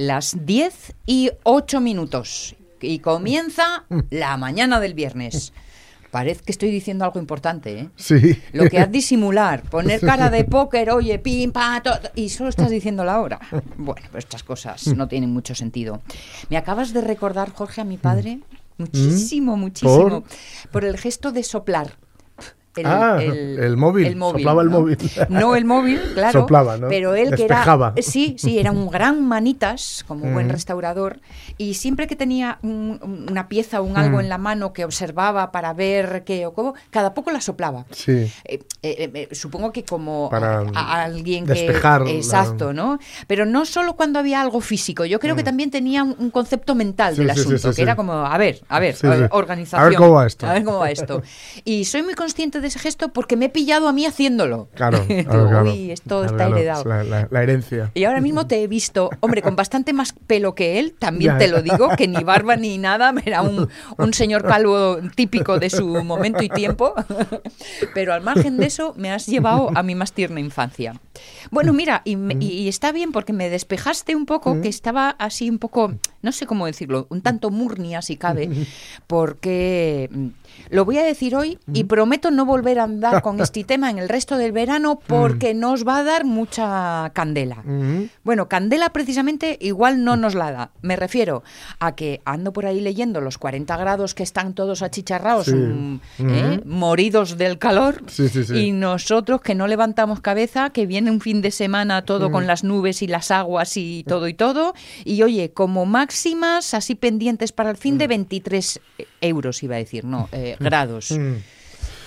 las 10 y 8 minutos y comienza la mañana del viernes. Parece que estoy diciendo algo importante, ¿eh? Sí. Lo que has disimular, poner cara de póker, oye, pim, pa, to- y solo estás diciendo la hora. Bueno, pues estas cosas no tienen mucho sentido. Me acabas de recordar, Jorge, a mi padre, muchísimo, muchísimo, por el gesto de soplar. El, Ah, el móvil, soplaba el ¿no? móvil. No el móvil, claro. Soplaba, ¿no? Pero él que era. Sí, sí, era un gran manitas, como buen Mm. restaurador. Y siempre que tenía un- una pieza o un algo Mm. en la mano que observaba para ver qué o cómo, cada poco la soplaba. Sí. Eh, eh, eh, supongo que como Para, a, a alguien despejar que la- exacto, ¿no? Pero no solo cuando había algo físico. Yo creo que también tenía un, un concepto mental Mm. Sí, del sí, asunto, sí, que era como a ver, a ver, a ver, organización. A ver cómo va esto. A ver cómo va esto. Y soy muy consciente de ese gesto porque me he pillado a mí haciéndolo. Claro, claro, claro. Uy, esto Claro, está heredado. La, la- la herencia. Y ahora mismo te he visto, hombre, con bastante más pelo que él, también Ya. te lo digo, que ni barba ni nada, era un, un señor calvo típico de su momento y tiempo. Pero al margen de eso, me has llevado a mi más tierna infancia. Bueno, mira, y, me- y está bien porque me despejaste un poco, que estaba así un poco, no sé cómo decirlo, un tanto murnia si cabe, porque mm, lo voy a decir hoy y prometo no volver a andar con este tema en el resto del verano porque nos va a dar mucha candela. Bueno, Candela precisamente igual no nos la da. Me refiero a que ando por ahí leyendo los 40 grados que están todos achicharrados, Sí. mm, ¿eh? moridos del calor, Sí, sí, sí. y nosotros que no levantamos cabeza, que viene un fin de semana todo Mm. con las nubes y las aguas y todo y todo, y oye, como máximas así pendientes para el fin de 23 euros, iba a decir, no, eh, grados. Mm.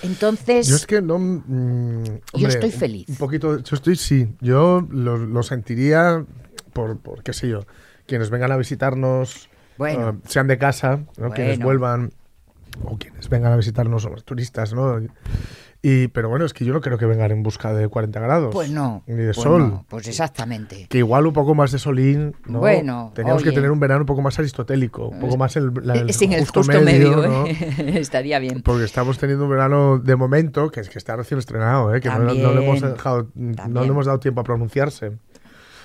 Entonces... Yo es que no. mm, hombre, estoy feliz. Un poquito. Yo estoy, sí. Yo lo, lo sentiría por, por, qué sé yo, quienes vengan a visitarnos, Bueno. eh, sean de casa, ¿no? quienes Bueno. vuelvan, o quienes vengan a visitarnos, o los turistas, ¿no? Y, pero bueno, es que yo no creo que vengan en busca de 40 grados. Pues no. Ni de pues sol. no, pues exactamente. Que igual un poco más de solín, ¿no? Bueno, Teníamos oye. que tener un verano un poco más aristotélico, un poco más el, la- el Sin el justo, justo medio, ¿no? ¿eh? estaría bien. Porque estamos teniendo un verano de momento que es que está recién estrenado, ¿eh? que no, no le hemos dejado, no le hemos dado tiempo a pronunciarse.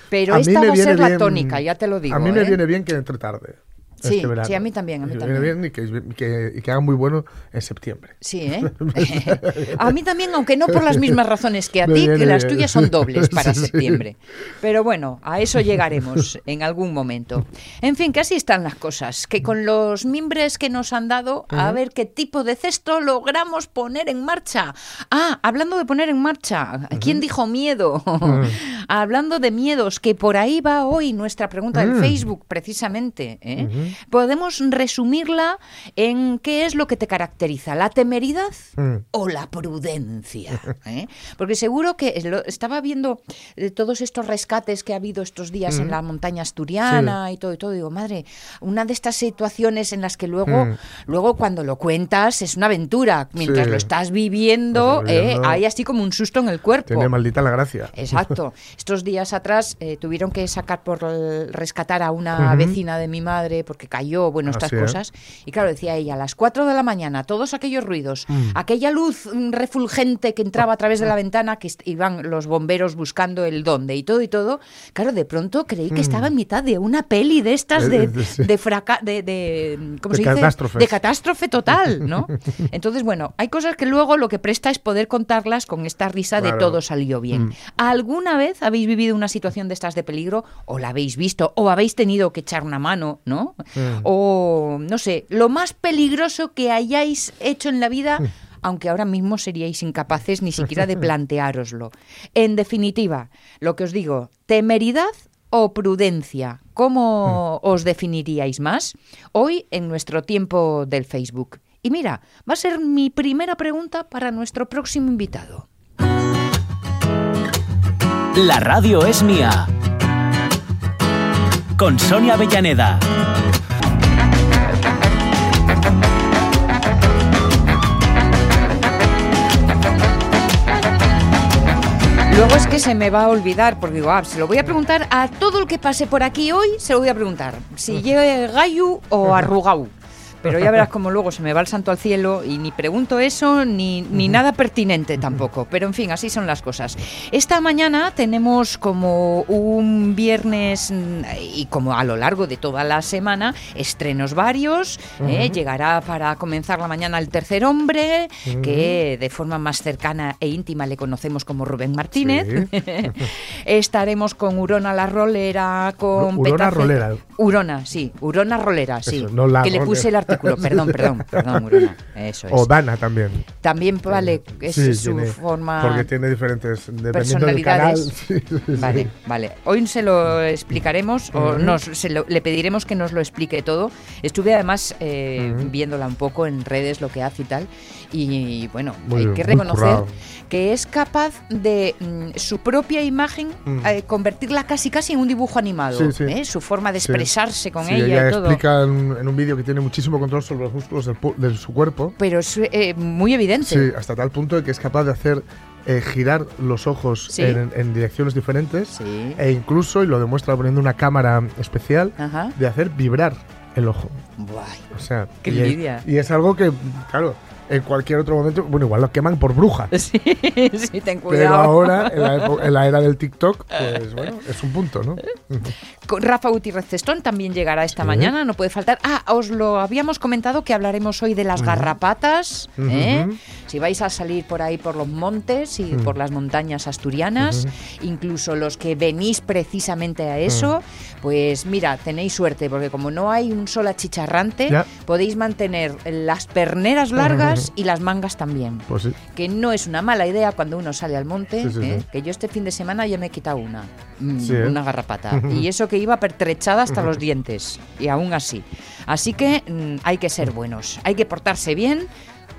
Pero A esta va a ser la bien- tónica, ya te lo digo. A mí me ¿eh? viene bien que entre tarde. Sí, este verano. sí, a mí también, a mí también. bien y que, que, y que haga muy bueno en septiembre. Sí, ¿eh? a mí también, aunque no por las mismas razones que a ti, que las tuyas son dobles para Sí, sí. septiembre. Pero bueno, a eso llegaremos en algún momento. En fin, que así están las cosas, que con los mimbres que nos han dado, a ver qué tipo de cesto logramos poner en marcha. Ah, hablando de poner en marcha, ¿quién dijo miedo? hablando de miedos, que por ahí va hoy nuestra pregunta del Mm. Facebook, precisamente. ¿eh? Podemos resumirla en qué es lo que te caracteriza, la temeridad Mm. o la prudencia. ¿eh? Porque seguro que lo- estaba viendo eh, todos estos rescates que ha habido estos días en la montaña asturiana y todo y todo. Digo, madre, una de estas situaciones en las que luego, Mm. luego cuando lo cuentas es una aventura. Mientras Sí. lo estás viviendo, eh, hay así como un susto en el cuerpo. Tiene maldita la gracia. Exacto. Estos días atrás eh, tuvieron que sacar por el- rescatar a una vecina de mi madre porque cayó, bueno, estas Así es. cosas. Y claro, decía ella, a las 4 de la mañana, todos aquellos ruidos, Mm. aquella luz mm, refulgente que entraba a través de la ventana, que iban los bomberos buscando el dónde y todo y todo. Claro, de pronto creí que estaba en mitad de una peli de estas Eh, de, eh, de fraca de, de- ¿cómo De se dice? De catástrofe total, ¿no? Entonces, bueno, hay cosas que luego lo que presta es poder contarlas con esta risa de todo salió bien. Mm. ¿Alguna vez habéis vivido una situación de estas de peligro o la habéis visto o habéis tenido que echar una mano, ¿no? Mm. O no sé, lo más peligroso que hayáis hecho en la vida, aunque ahora mismo seríais incapaces ni siquiera de planteároslo. En definitiva, lo que os digo, temeridad o prudencia, ¿cómo os definiríais más? Hoy en nuestro tiempo del Facebook. Y mira, va a ser mi primera pregunta para nuestro próximo invitado. La radio es mía. Con Sonia Avellaneda. Luego es que se me va a olvidar, porque digo, ah, se lo voy a preguntar a todo el que pase por aquí hoy, se lo voy a preguntar. Si llegue gallu o arrugau. Pero ya verás como luego se me va el santo al cielo y ni pregunto eso ni, ni nada pertinente tampoco. Pero en fin, así son las cosas. Esta mañana tenemos como un viernes mm, y como a lo largo de toda la semana estrenos varios. ¿eh? Llegará para comenzar la mañana el tercer hombre, que de forma más cercana e íntima le conocemos como Rubén Martínez. Estaremos con Urona la Rolera, con Urona Petra Rolera. Urona, sí, Urona Rolera, sí. Eso, no la que le puse el Rolera. Artículo, perdón, perdón, perdón, Urona. Eso es. O Dana también. También vale, es Sí, su tiene- forma. Porque tiene diferentes. Dependiendo del canal. Sí. Vale, vale. Hoy se lo explicaremos o nos, se lo- le pediremos que nos lo explique todo. Estuve además eh, viéndola un poco en redes, lo que hace y tal. Y bueno, Muy hay bien, que reconocer que es capaz de mm, su propia imagen Mm. eh, convertirla casi casi en un dibujo animado. Sí, sí. ¿eh? Su forma de Sí. expresarse con Sí, ella y todo. explica en, en un vídeo que tiene muchísimo control sobre los músculos del de su cuerpo. Pero es eh, muy evidente. Sí, hasta tal punto de que es capaz de hacer eh, girar los ojos Sí. en, en direcciones diferentes Sí. e incluso, y lo demuestra poniendo una cámara especial, Ajá. de hacer vibrar el ojo. Guay. O sea, Qué y, es, y es algo que, claro, en cualquier otro momento, bueno, igual lo queman por bruja. Sí, sí, ten Pero cuidado. ahora, en la, epo- en la era del TikTok, pues bueno, es un punto, ¿no? Con Rafa Gutiérrez Cestón también llegará esta Sí. mañana, no puede faltar. Ah, os lo habíamos comentado que hablaremos hoy de las garrapatas. ¿eh? Si vais a salir por ahí por los montes y Ujú. por las montañas asturianas, incluso los que venís precisamente a eso, pues mira, tenéis suerte, porque como no hay un solo achicharrante, Ya. podéis mantener las perneras largas y las mangas también. Pues sí. Que no es una mala idea cuando uno sale al monte, Sí, sí, ¿eh? que yo este fin de semana ya me he quitado una, mm, ¿eh? una garrapata. y eso que iba pertrechada hasta los dientes, y aún así. Así que mm, hay que ser buenos, hay que portarse bien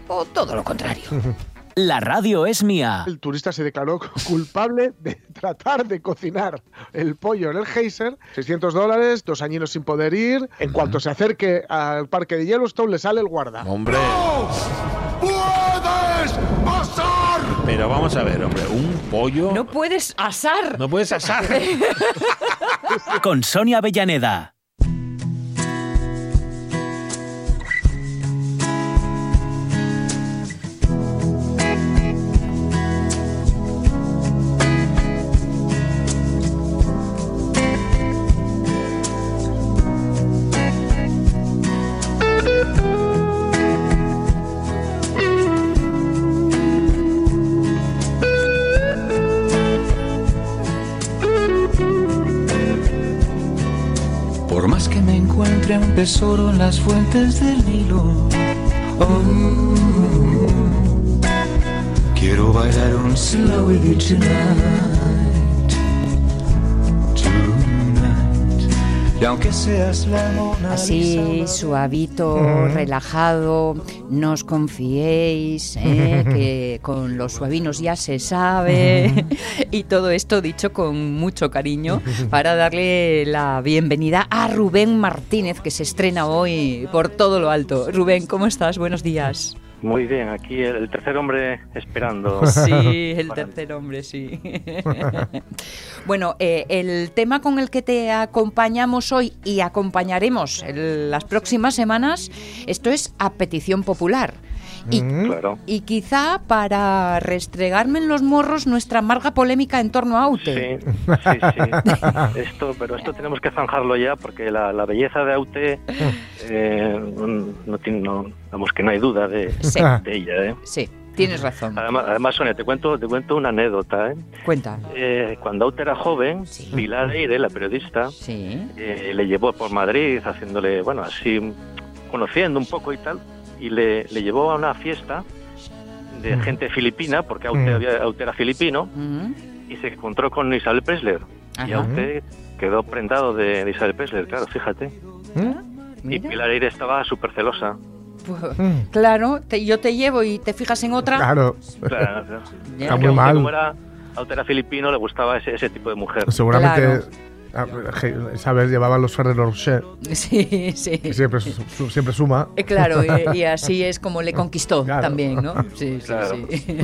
o todo lo contrario. La radio es mía. El turista se declaró culpable de tratar de cocinar el pollo en el geyser. 600 dólares, dos añinos sin poder ir. En cuanto se acerque al parque de Yellowstone, le sale el guarda. Hombre, ¡Puedes pasar! pero vamos a ver, hombre, un pollo No puedes asar. no puedes asar. Con Sonia Avellaneda. Tesoro en las fuentes del Nilo. Oh, quiero bailar un slow with you. Y aunque seas la Mona Así, suavito, relajado, no os confiéis, ¿eh? que con los suavinos ya se sabe. y todo esto dicho con mucho cariño para darle la bienvenida a Rubén Martínez, que se estrena hoy por todo lo alto. Rubén, ¿cómo estás? Buenos días. Muy bien, aquí el tercer hombre esperando. Sí, el tercer hombre, sí. bueno, eh, el tema con el que te acompañamos hoy y acompañaremos las próximas semanas, esto es a petición popular. Y, Claro. y quizá para restregarme en los morros nuestra amarga polémica en torno a Aute. Sí, sí, sí. Esto, pero esto tenemos que zanjarlo ya porque la, la belleza de Aute, eh, no, tiene, no, vamos que no hay duda de, Sí. de ella. ¿eh? Sí, tienes razón. Además, además, Sonia, te cuento, te cuento una anécdota. ¿eh? Cuenta. Eh, cuando Aute era joven, Sí. Pilar Eire, la periodista, Sí. eh, le llevó por Madrid haciéndole, bueno, así conociendo un poco y tal, y le, le llevó a una fiesta de gente filipina, porque Aute, Mm. había- Aute era filipino, Mm, y se encontró con Isabel Presler. Y Ajá. Aute quedó prendado de, de Isabel Presler, claro, fíjate. Y mira. Pilar Eire estaba súper celosa. Pues, claro, te- yo te llevo y te fijas en otra. Claro. Claro, claro. Está muy mal. Como era, Aute era filipino, le gustaba ese, ese tipo de mujer. Seguramente. Ah, Isabel llevaba los Ferrero Rocher, Sí, sí. que siempre, su- siempre suma. Eh, Claro, y, y así es como le conquistó Claro. también, ¿no? Sí, sí, Claro. sí.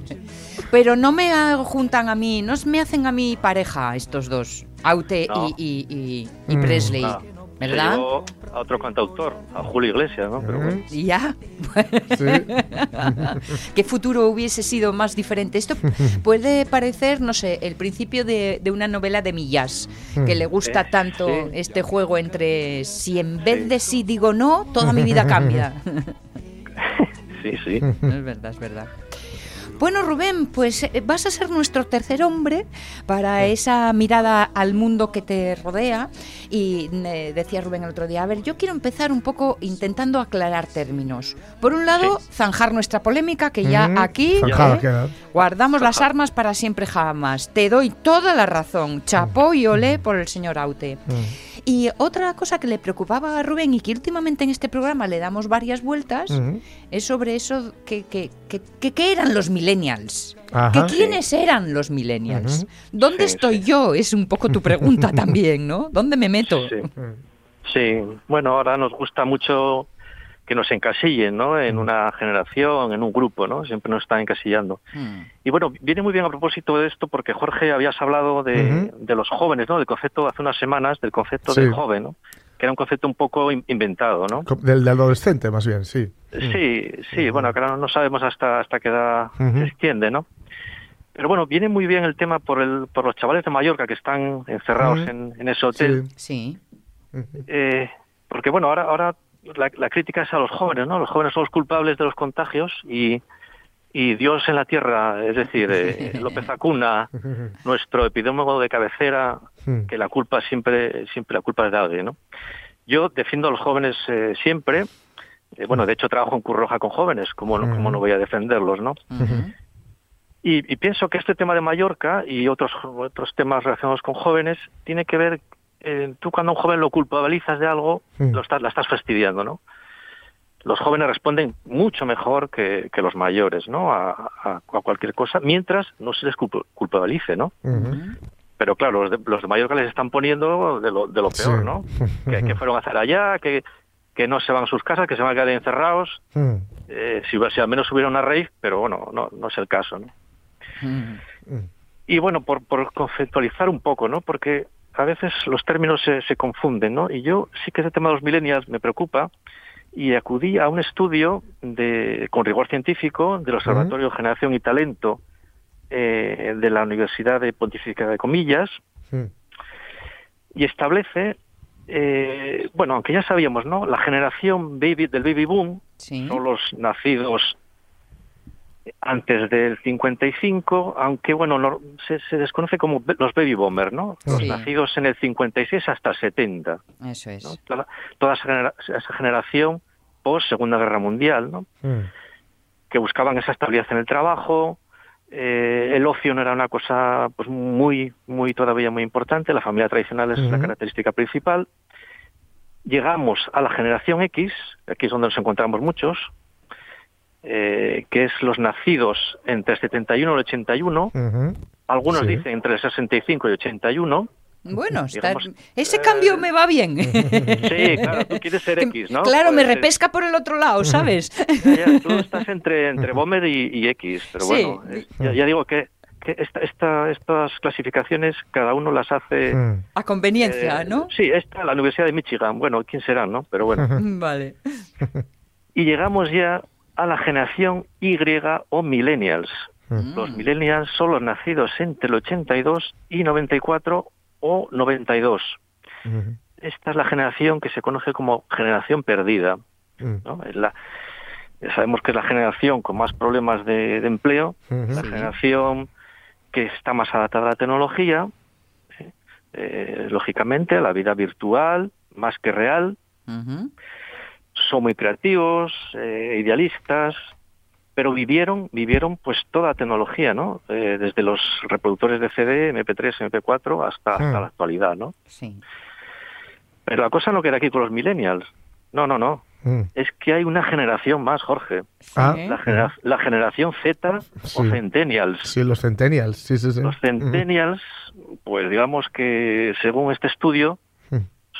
Pero no me juntan a mí, no me hacen a mí pareja estos dos, Aute No. y, y- y- y Mm. Presley. Ah, ¿Verdad? Se llevó a otro cantautor, a Julio Iglesias, ¿no? Pero bueno. Y ya. Sí. ¿Qué futuro hubiese sido más diferente? Esto puede parecer, no sé, el principio de, de una novela de Millás, que le gusta Eh, tanto sí. este juego entre si en vez de sí digo no, toda mi vida cambia. Sí, sí. es verdad, es verdad. Bueno, Rubén, pues eh, vas a ser nuestro tercer hombre para esa mirada al mundo que te rodea. Y eh, decía Rubén el otro día, a ver, yo quiero empezar un poco intentando aclarar términos. Por un lado, zanjar nuestra polémica, que ya Ujú. aquí ¿eh? guardamos las armas para siempre jamás. Te doy toda la razón. Chapó y olé por el señor Aute. Y otra cosa que le preocupaba a Rubén y que últimamente en este programa le damos varias vueltas es sobre eso que, que, que, que- ¿qué eran los millennials. Ajá. ¿Que ¿Quiénes eran los millennials? ¿Dónde Sí, estoy sí. yo? Es un poco tu pregunta también, ¿no? ¿Dónde me meto? Sí. Sí, bueno, ahora nos gusta mucho que nos encasillen, ¿no? En una generación, en un grupo, ¿no? Siempre nos están encasillando. Mm. Y bueno, viene muy bien a propósito de esto porque Jorge habías hablado de, de los jóvenes, ¿no? Del concepto hace unas semanas del concepto Sí. del joven, ¿no? Que era un concepto un poco in- inventado, ¿no? Del, del adolescente, más bien, sí. Sí, sí, bueno, que ahora no sabemos hasta hasta qué edad se extiende, ¿no? Pero bueno, viene muy bien el tema por el por los chavales de Mallorca que están encerrados en, en ese hotel. Sí. Eh, porque bueno, ahora, ahora la, la crítica es a los jóvenes, ¿no? Los jóvenes son los culpables de los contagios y, y Dios en la tierra, es decir, eh, López Acuna, nuestro epidemiólogo de cabecera, Mm. que la culpa siempre, siempre la culpa es de alguien, ¿no? Yo defiendo a los jóvenes eh, siempre. Eh, bueno, de hecho trabajo en Cruz Roja con jóvenes, ¿cómo no, cómo no voy a defenderlos, no? Ujú. Y, y pienso que este tema de Mallorca y otros otros temas relacionados con jóvenes tiene que ver, eh, tú cuando a un joven lo culpabilizas de algo, lo estás, la estás fastidiando, ¿no? Los jóvenes responden mucho mejor que, que los mayores, ¿no? A, a- a cualquier cosa, mientras no se les culp- culpabilice, ¿no? Pero claro, los de, los de Mallorca les están poniendo de lo, de lo peor, Sí. ¿no? Que, que fueron a hacer allá, que, que no se van a sus casas, que se van a quedar encerrados. Mm. Eh, si, al menos hubiera una rave, pero bueno, no, no es el caso, ¿no? Mm. Y bueno, por, por conceptualizar un poco, ¿no? Porque a veces los términos se, se confunden, ¿no? Y yo sí que ese tema de los millennials me preocupa y acudí a un estudio de, con rigor científico del Observatorio Generación y Talento eh, de la Universidad de Pontificia de Comillas y establece, eh, bueno, aunque ya sabíamos, ¿no? La generación baby del baby boom Sí. son los nacidos antes del 55, aunque bueno, no- se, se desconoce como los baby boomers, ¿no? Los Sí. nacidos en el 56 hasta el 70, Eso es. ¿no? Toda, toda esa, genera- esa generación post Segunda Guerra Mundial, ¿no? Mm. Que buscaban esa estabilidad en el trabajo, eh, el ocio no era una cosa pues muy, muy todavía muy importante, la familia tradicional es la característica principal. Llegamos a la generación X, aquí es donde nos encontramos muchos, eh, que es los nacidos entre el 71 y el 81, Ujú. algunos Sí. dicen entre el 65 y el 81. Bueno, está- Digamos, ese eh, cambio me va bien. Sí, claro, tú quieres ser Que- X, ¿no? Claro, me ser- repesca por el otro lado, ¿sabes? Ya, ya, tú estás entre, entre Bomber y, y X, pero Sí. bueno, eh, ya, ya digo que, que esta, esta- estas clasificaciones cada uno las hace... A conveniencia, eh, ¿no? Sí, esta, la Universidad de Michigan, bueno, quién será, ¿no? Pero bueno. Vale. Y llegamos ya a la generación Y o millennials. Mm. Los millennials son los nacidos entre el 82 y 94 o 92. Ujú. Esta es la generación que se conoce como generación perdida. Mm. ¿no? Es la, sabemos que es la generación con más problemas de, de empleo, la generación que está más adaptada a la tecnología. Eh, lógicamente a la vida virtual, más que real. Son muy creativos, eh, idealistas, pero vivieron, vivieron pues toda la tecnología, ¿no? Eh, desde los reproductores de CD, MP3, MP4 hasta, hasta Hmm. la actualidad, ¿no? Sí. Pero la cosa no queda aquí con los millennials. No, no, no. Mm. Es que hay una generación más, Jorge. Ah, Sí. La, genera- la generación Z o. Centennials. Sí, los centennials, sí, sí, sí. Los Centennials, pues digamos que según este estudio,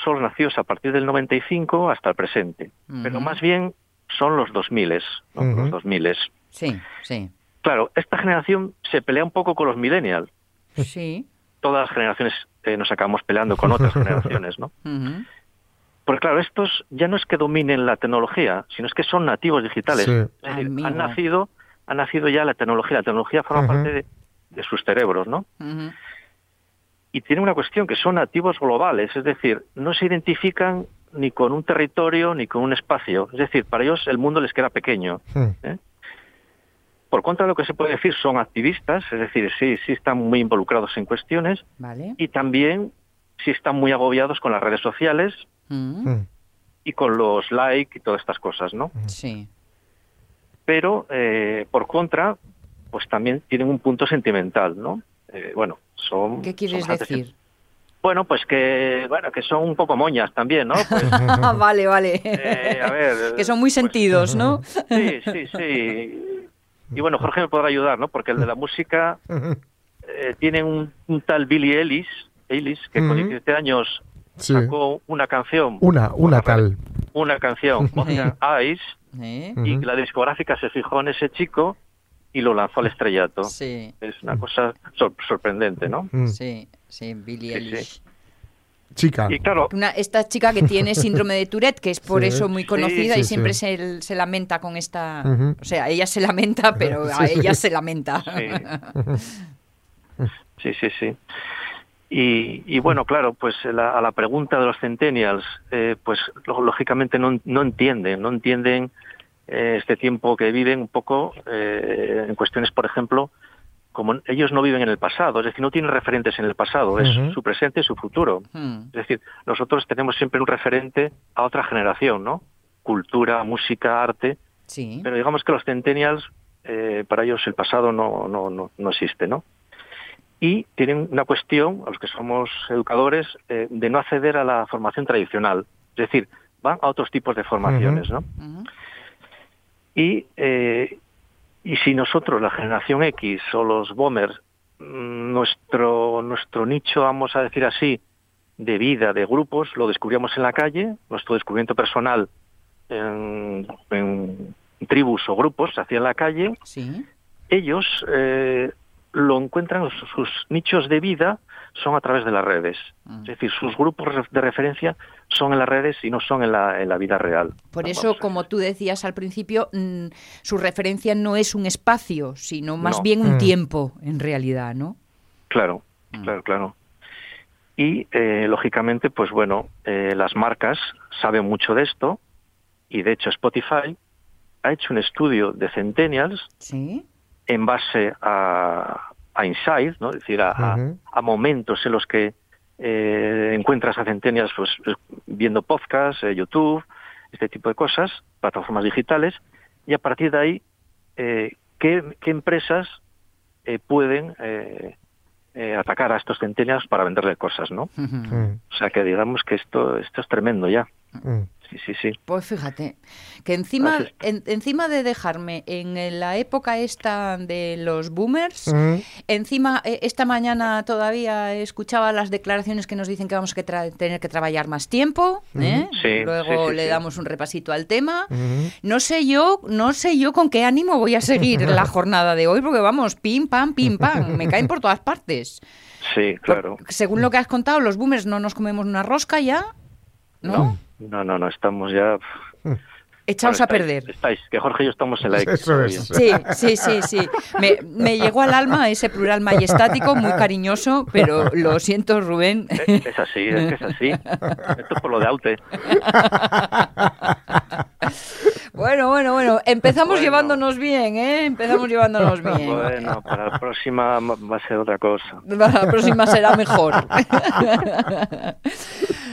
Son los nacidos a partir del 95 hasta el presente. Pero más bien son los 2000, ¿no? Ujú. Los 2000. Sí, sí. Claro, esta generación se pelea un poco con los millennials. Sí. Todas las generaciones eh, nos acabamos peleando con otras generaciones, ¿no? Porque claro, estos ya no es que dominen la tecnología, sino es que son nativos digitales. Sí. Es decir, han nacido, han nacido ya la tecnología. La tecnología forma parte de, de sus cerebros, ¿no? Y tiene una cuestión que son nativos globales, es decir, no se identifican ni con un territorio ni con un espacio. Es decir, para ellos el mundo les queda pequeño. Mm. ¿eh? Por contra, lo que se puede decir son activistas, es decir, sí, sí están muy involucrados en cuestiones Vale. y también sí están muy agobiados con las redes sociales Mm. Mm. y con los likes y todas estas cosas, ¿no? Sí. Pero, eh, por contra, pues también tienen un punto sentimental, ¿no? Eh, bueno, son... ¿Qué quieres son decir? Bueno, pues que, bueno, que son un poco moñas también, ¿no? Pues, vale, vale. eh, a ver... que son muy pues, sentidos, ¿no? Sí, sí, sí. Y bueno, Jorge me podrá ayudar, ¿no? Porque el de la música eh, tiene un, un tal Billy Ellis, Ellis que con Ujú. 17 años Sí. sacó una canción, Una, una tal. una canción, Ocean Eyes, ¿Eh? y la discográfica se fijó en ese chico y lo lanzó al estrellato. Sí, Es una cosa sor- sorprendente, ¿no? Mm. sí, sí, Billie Sí, Eilish. sí. Chica. Y claro, Una, esta chica que tiene síndrome de Tourette, que es por Sí. eso muy conocida sí, y siempre sí. se, se lamenta con esta... O sea, ella se lamenta, pero a Sí. ella se lamenta. Sí. sí, sí, sí. Y, y bueno, claro, pues la- a la pregunta de los centennials, eh, pues lógicamente no, no entienden, no entienden eh, este tiempo que viven un poco eh, en cuestiones, por ejemplo, como ellos no viven en el pasado, es decir, no tienen referentes en el pasado, es su presente y su futuro. Mm, Es decir, nosotros tenemos siempre un referente a otra generación, ¿no? Cultura, música, arte, Sí. pero digamos que los centennials, eh, para ellos el pasado no, no, no, no existe, ¿no? Y tienen una cuestión, a los que somos educadores, eh, de no acceder a la formación tradicional. Es decir, van a otros tipos de formaciones, ¿no? Y, eh, y si nosotros, la generación X o los boomers, mm, nuestro, nuestro nicho, vamos a decir así, de vida, de grupos, lo descubríamos en la calle, nuestro descubrimiento personal en, en tribus o grupos se hacía en la calle, Sí. ellos eh, lo encuentran, sus, nichos de vida son a través de las redes. Mm. Es decir, sus grupos de referencia son en las redes y no son en la, en la vida real. Por eso, a- como tú decías al principio, mm, su referencia no es un espacio, sino más No. bien un Mm. tiempo, en realidad, ¿no? Claro, Mm. claro, claro. Y eh, lógicamente, pues bueno, eh, las marcas saben mucho de esto y de hecho Spotify ha hecho un estudio de centennials Sí. En base a, a insights, ¿no? es decir, a, a- momentos en los que eh, encuentras a centennials pues, eh, viendo podcasts, eh, YouTube, este tipo de cosas, plataformas digitales, y a partir de ahí, eh, ¿qué, qué empresas eh, pueden eh, eh, atacar a estos centennials para venderle cosas, ¿no? O sea que digamos que esto, esto es tremendo ya. Mm. Sí, sí, sí. Pues fíjate, que encima, en- encima de dejarme en la época esta de los boomers, encima eh, esta mañana todavía escuchaba las declaraciones que nos dicen que vamos a que tener que trabajar más tiempo, ¿eh? Sí, luego sí, sí, le sí. damos un repasito al tema. No sé yo, no sé yo con qué ánimo voy a seguir la jornada de hoy, porque vamos, pim, pam, pim, pam, me caen por todas partes. Sí, claro. Por- según lo que has contado, los boomers no nos comemos una rosca ya, ¿no? No, no, no, estamos ya... Echaos Bueno, a perder. Estáis, que Jorge y yo estamos en la X. Eso es. Sí, sí, sí, sí. Me, me llegó al alma ese plural majestático, muy cariñoso, pero lo siento, Rubén. Eh, Es así, es que es así. Esto es por lo de Aute. Bueno, bueno, bueno. Empezamos Bueno. llevándonos bien, ¿eh? Empezamos llevándonos bien. Bueno, para la próxima ma- va a ser otra cosa. La próxima será mejor.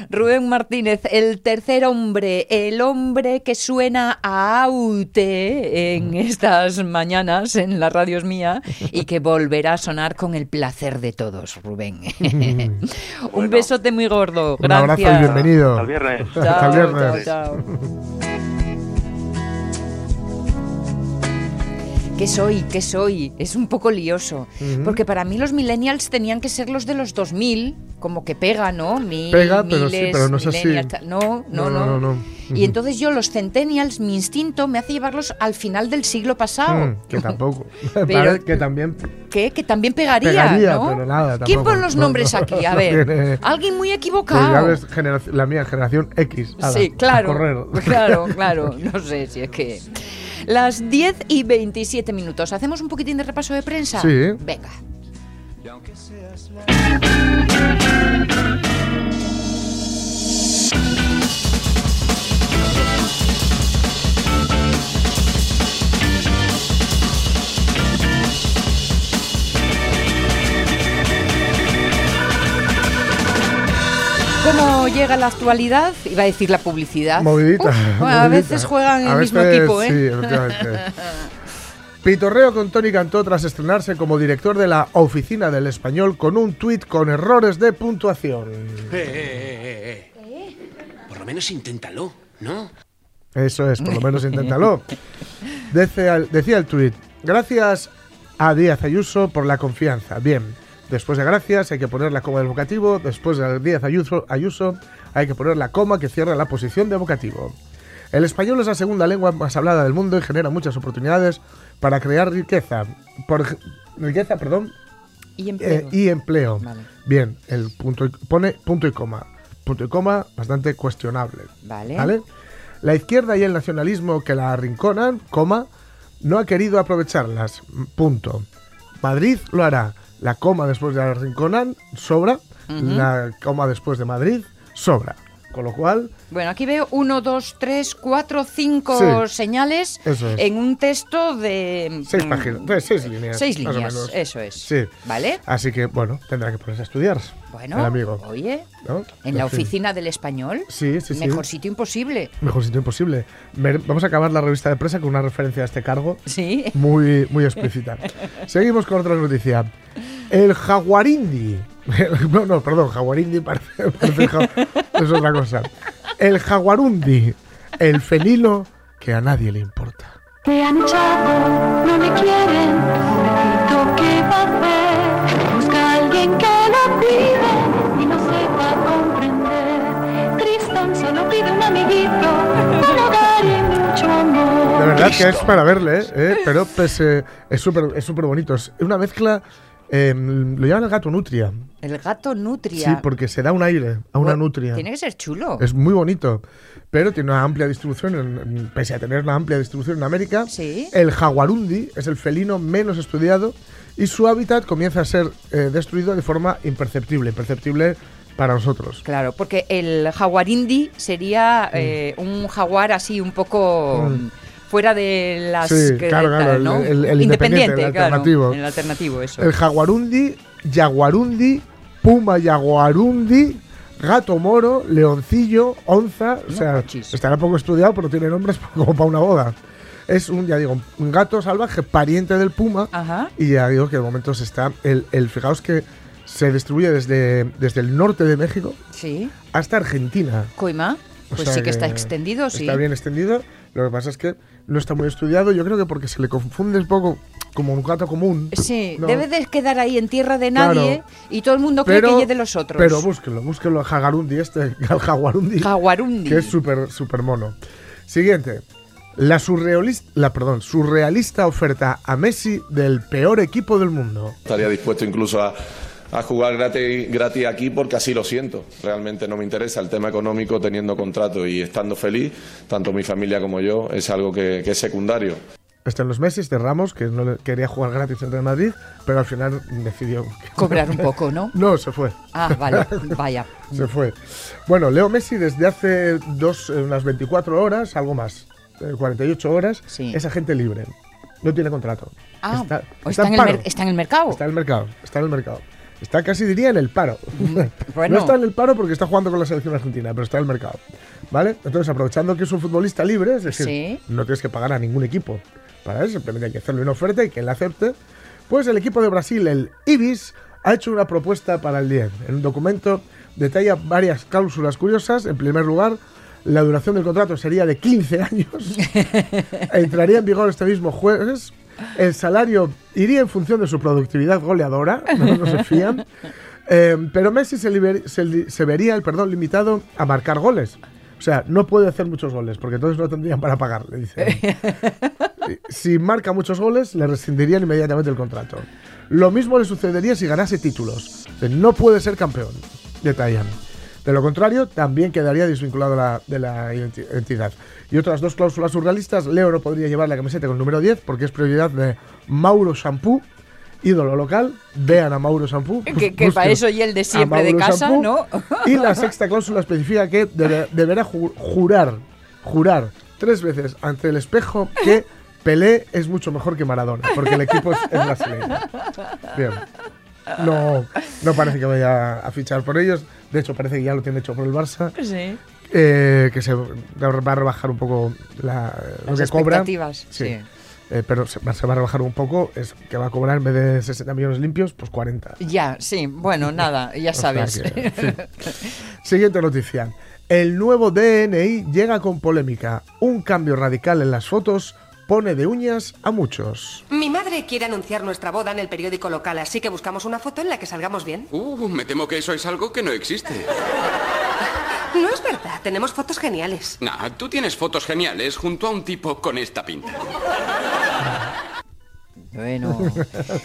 Rubén Martínez, el tercer hombre, el hombre que suena a Aute en estas mañanas en la radios mía y que volverá a sonar con el placer de todos, Rubén. Un Bueno. besote muy gordo. Un Gracias. abrazo y bienvenido. Hasta el viernes. Chao, Hasta el viernes. chao, chao. ¿Qué soy? ¿Qué soy? Es un poco lioso. Porque para mí los millennials tenían que ser los de los 2000, como que pega, ¿no? Mil, Pega, pero sí, miles, pero no es así. No, no, no. Y entonces yo, los centennials, mi instinto me hace llevarlos al final del siglo pasado. Mm, que tampoco. Pero- que también. ¿Qué? Que también pegaría, Pegaría, ¿no? pero nada, ¿Quién pone los No, nombres no, aquí? A ver, tiene- alguien muy equivocado. la mía, generación X. ala, Sí, a claro. correr. Claro, claro. No sé si es que. Las 10 y 27 minutos. ¿Hacemos un poquitín de repaso de prensa? Sí. Venga. ¿Cómo llega la actualidad? Iba a decir la publicidad. Movidita. Uf, bueno, movidita. a veces juegan en el mismo veces, equipo, ¿eh? Sí, efectivamente. Pitorreo con Tony Cantó tras estrenarse como director de la Oficina del Español con un tuit con errores de puntuación. Eh, eh, eh, eh. Por lo menos inténtalo, ¿no? Eso es, por lo menos inténtalo. Decía, el- decía el tuit, gracias a Díaz Ayuso por la confianza. Bien, después de gracias hay que poner la coma del vocativo, después de Díaz Ayuso, Ayuso hay que poner la coma que cierra la posición de vocativo. El español es la segunda lengua más hablada del mundo y genera muchas oportunidades para crear riqueza. Por, riqueza, perdón, Y eh, empleo. y empleo. Vale. Bien, el punto y- pone punto y coma. Punto y coma bastante cuestionable. Vale. La izquierda y el nacionalismo que la arrinconan, coma, no ha querido aprovecharlas. Punto. Madrid lo hará. La coma después de arrinconan sobra. La coma después de Madrid sobra. Con lo cual, Bueno, aquí veo uno, dos, tres, cuatro, cinco Sí, señales es. en un texto de... seis mm, páginas, de seis líneas. Seis más o líneas, menos. eso es. Sí. ¿Vale? Así que, bueno, tendrá que ponerse a estudiar. Bueno, El amigo. oye, ¿no? en la oficina del español, Sí, sí, sí. mejor sitio imposible. Mejor sitio imposible. Vamos a acabar la revista de prensa con una referencia a este cargo Sí. muy, muy explícita. Seguimos con otra noticia. El jaguarindi. No, no, perdón, jaguarindi parece, parece ja- es otra cosa. El jaguarundi. El felino que a nadie le importa. Me han echado, no me quieren, necesito qué va a hacer. Busca a alguien que lo cuide y no sepa comprender. Tristan solo pide un amiguito, un hogar y mucho amor. De verdad que es para verle, ¿eh? ¿Eh? pero pues, eh, es súper es súper bonito. Es una mezcla. Eh, lo llaman el gato nutria. El gato nutria. Sí, porque se da un aire a una Bueno, nutria. Tiene que ser chulo. Es muy bonito, pero tiene una amplia distribución, en- pese a tener una amplia distribución en América. Sí. El jaguarundi es el felino menos estudiado y su hábitat comienza a ser eh, destruido de forma imperceptible, imperceptible para nosotros. Claro, porque el jaguarindi sería Mm. eh, un jaguar así un poco fuera de las... Sí, que- claro, claro, ¿no? el- el- el independiente, el claro, alternativo. el alternativo, eso. El jaguarundi, jaguarundi, puma jaguarundi, gato moro, leoncillo, onza, o No sea, manches. estará poco estudiado, pero tiene nombres como para una boda. Es un, ya digo, un gato salvaje pariente del puma. Ajá. Y ya digo que de momento se está. El, el- fijaos que se distribuye desde, desde el norte de México Sí. hasta Argentina. Coima. O Pues sea sí que está extendido, sí. Está bien extendido. Lo que pasa es que no está muy estudiado. Yo creo que porque se le confunde un poco como un gato común. Sí, ¿no? debe de quedar ahí en tierra de Claro. nadie y todo el mundo cree que es de los otros. Pero búsquenlo, búsquenlo al Jagarundi este, al Jaguarundi. Jaguarundi. Que es súper, súper mono. Siguiente. La surrealista, la, perdón, surrealista oferta a Messi del peor equipo del mundo. Estaría dispuesto incluso a, a jugar gratis, gratis aquí porque así lo siento. Realmente no me interesa el tema económico teniendo contrato y estando feliz, tanto mi familia como yo, es algo que, que es secundario. Están los Messi de Ramos, que no quería jugar gratis en Real Madrid, pero al final decidió... Cobrar un poco, ¿no? No, se fue. Ah, vale, vaya. Se fue. Bueno, Leo Messi desde hace dos, eh, unas 24 horas, algo más, eh, 48 horas, Sí. es agente libre. No tiene contrato. Ah, Está- o está está, en en el paro. mer- está en el mercado. Está en el mercado, está en el mercado. Está casi diría en el paro. bueno. No está en el paro porque está jugando con la selección argentina, pero está en el mercado. ¿Vale? Entonces, aprovechando que es un futbolista libre, es decir, Sí. no tienes que pagar a ningún equipo para eso, simplemente hay que hacerle una oferta y que él acepte. Pues el equipo de Brasil, el Ibis, ha hecho una propuesta para el 10. En un documento detalla varias cláusulas curiosas. En primer lugar, la duración del contrato sería de 15 años. Entraría en vigor este mismo jueves. El salario iría en función de su productividad goleadora, no, no se fían. Eh, pero Messi se, liber- se li- se vería el perdón limitado a marcar goles. O sea, no puede hacer muchos goles, porque entonces no tendrían para pagarle, dice. si marca muchos goles, le rescindirían inmediatamente el contrato. Lo mismo le sucedería si ganase títulos. No puede ser campeón, detallan. De lo contrario, también quedaría desvinculado de la, de la identi- entidad. Y otras dos cláusulas surrealistas, Leo no podría llevar la camiseta con el número 10 porque es prioridad de Mauro Shampoo, ídolo local. Vean a Mauro Shampoo. Que, para eso y el de siempre de casa, Shampoo. ¿no? Y la sexta cláusula especifica que debe- deberá ju- jurar, jurar tres veces ante el espejo que Pelé es mucho mejor que Maradona, porque el equipo es, es brasileño. Bien. No, no parece que vaya a fichar por ellos. De hecho, parece que ya lo tiene hecho por el Barça. Sí. Eh, que se va a rebajar un poco la, lo Las que cobra. expectativas, sí. Eh, pero se va, se va a rebajar un poco. Es que va a cobrar en vez de 60 millones limpios, pues 40. Ya, sí, bueno, nada, ya O sea sabes. que. Siguiente noticia. El nuevo DNI llega con polémica. Un cambio radical en las fotos pone de uñas a muchos. Mi madre quiere anunciar nuestra boda en el periódico local, así que buscamos una foto en la que salgamos bien. Uh, me temo que eso es algo que no existe. No tenemos fotos geniales. Nah, tú tienes fotos geniales junto a un tipo con esta pinta. Bueno,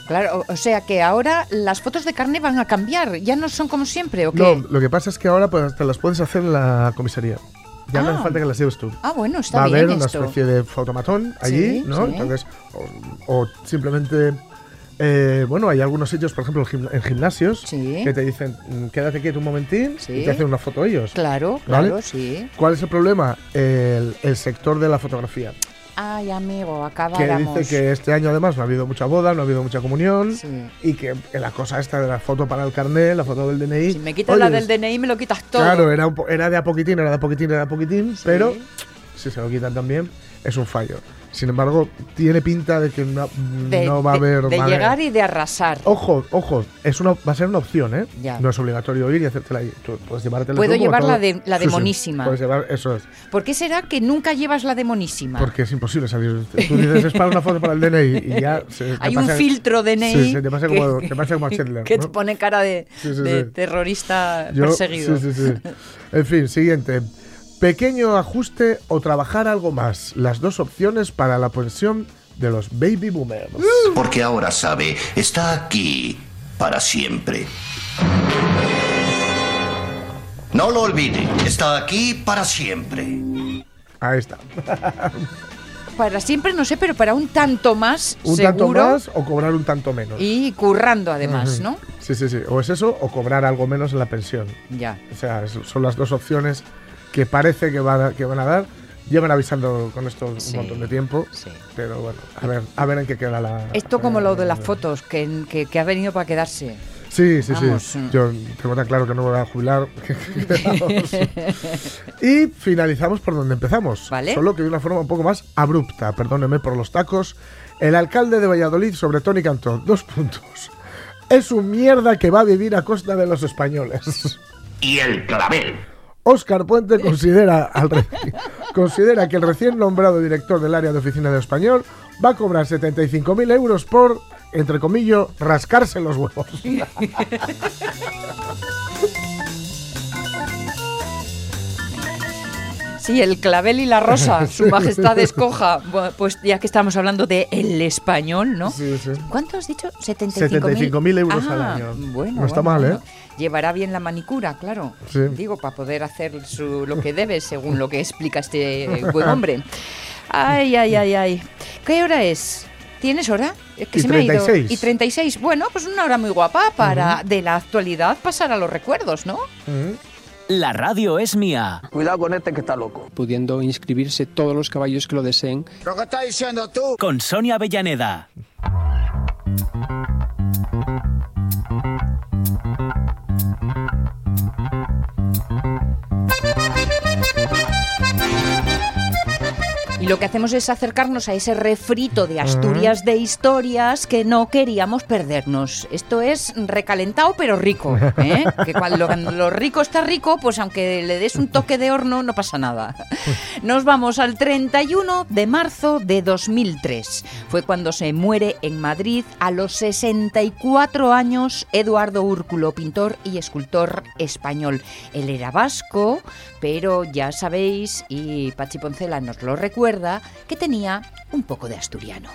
claro, o sea que ahora las fotos de carne van a cambiar, ya no son como siempre, ¿o qué? No, lo que pasa es que ahora pues, te las puedes hacer en la comisaría. Ya no Ah. hace falta que las lleves tú. Ah, bueno, está Va a bien haber una esto. especie de fotomatón allí, Sí, ¿no? sí. Entonces, o, o simplemente, eh, bueno, hay algunos sitios, por ejemplo, en gim- en gimnasios, que te dicen, "Mm, quédate quieto un momentín Sí. y te hacen una foto ellos. Claro, ¿Vale? claro, sí. ¿Cuál es el problema? El, el sector de la fotografía. Ay, amigo, Que acabáramos. dice que este año además no ha habido mucha boda, no ha habido mucha comunión Sí. y que la cosa esta de la foto para el carnet, la foto del DNI. Si me quitas oye, la del DNI, me lo quitas todo. Claro, era, un era de a poquitín, era de a poquitín, era de a poquitín, pero si se lo quitan también es un fallo. Sin embargo, tiene pinta de que no, de, no va a haber... de manera. llegar y de arrasar. Ojo, ojo, es una, va a ser una opción, ¿eh? Ya. No es obligatorio ir y hacértela ahí. Tú puedes llevártela Puedo llevar la de- la de Sí, sí, monísima. puedes llevar, eso es. ¿Por qué será que nunca llevas la de monísima? Porque es imposible salir. Tú dices, es para una foto para el DNI y ya... se- Hay un filtro DNI Sí, sí, te pasa que- como, te pasa como a Chandler, que ¿no? te pone cara de, terrorista Yo- perseguido. Sí, sí, sí. En fin, siguiente. Pequeño ajuste o trabajar algo más. Las dos opciones para la pensión de los baby boomers. Porque ahora sabe, está aquí para siempre. No lo olvide, está aquí para siempre. Ahí está. Para siempre, no sé, pero para un tanto más, un seguro. tanto más o cobrar un tanto menos. Y currando además, Ujú. ¿no? Sí, sí, sí. O es eso o cobrar algo menos en la pensión. Ya. O sea, son las dos opciones que parece que van a, que van a dar. Llevan avisando con esto un Sí, montón de tiempo. Pero bueno, a ver, a ver en qué queda la. Esto como lo de las fotos, que, que, que ha venido para quedarse. Sí, sí, Vamos, sí. mm. Yo tengo tan claro que no me voy a jubilar. Y finalizamos por donde empezamos. Vale. Solo que de una forma un poco más abrupta. Perdóneme por los tacos. El alcalde de Valladolid sobre Tony Cantó. Dos puntos. Es un mierda que va a vivir a costa de los españoles. Y el clavel. Óscar Puente considera, al re- considera que el recién nombrado director del área de oficina de español va a cobrar 75.000 euros por, entre comillas, rascarse los huevos. Sí, el clavel y la rosa, su majestad escoja. Pues ya que estamos hablando de el español, ¿no? Sí, sí. ¿Cuánto has dicho? 75.000 75.000 euros al Ah, año. Bueno, No está bueno, mal, ¿eh? bueno. Llevará bien la manicura, claro. Sí. Digo, para poder hacer su, lo que debe, según lo que explica este buen hombre. Ay, ay, ay, ay. ¿Qué hora es? ¿Tienes hora? Es que Y se me ha ido. 36. Y 36. Bueno, pues una hora muy guapa para de la actualidad pasar a los recuerdos, ¿no? La radio es mía. Cuidado con este que está loco. Pudiendo inscribirse todos los caballos que lo deseen. ¿Pero qué estás diciendo tú? Con Sonia Avellaneda. Y lo que hacemos es acercarnos a ese refrito de Asturias de historias que no queríamos perdernos. Esto es recalentado pero rico. ¿eh? Que cuando, cuando lo rico está rico, pues aunque le des un toque de horno no pasa nada. Nos vamos al 31 de marzo de 2003. Fue cuando se muere en Madrid a los 64 años Eduardo Úrculo, pintor y escultor español. Él era vasco, pero ya sabéis, y Pachi Poncela nos lo recuerda, que tenía un poco de asturiano.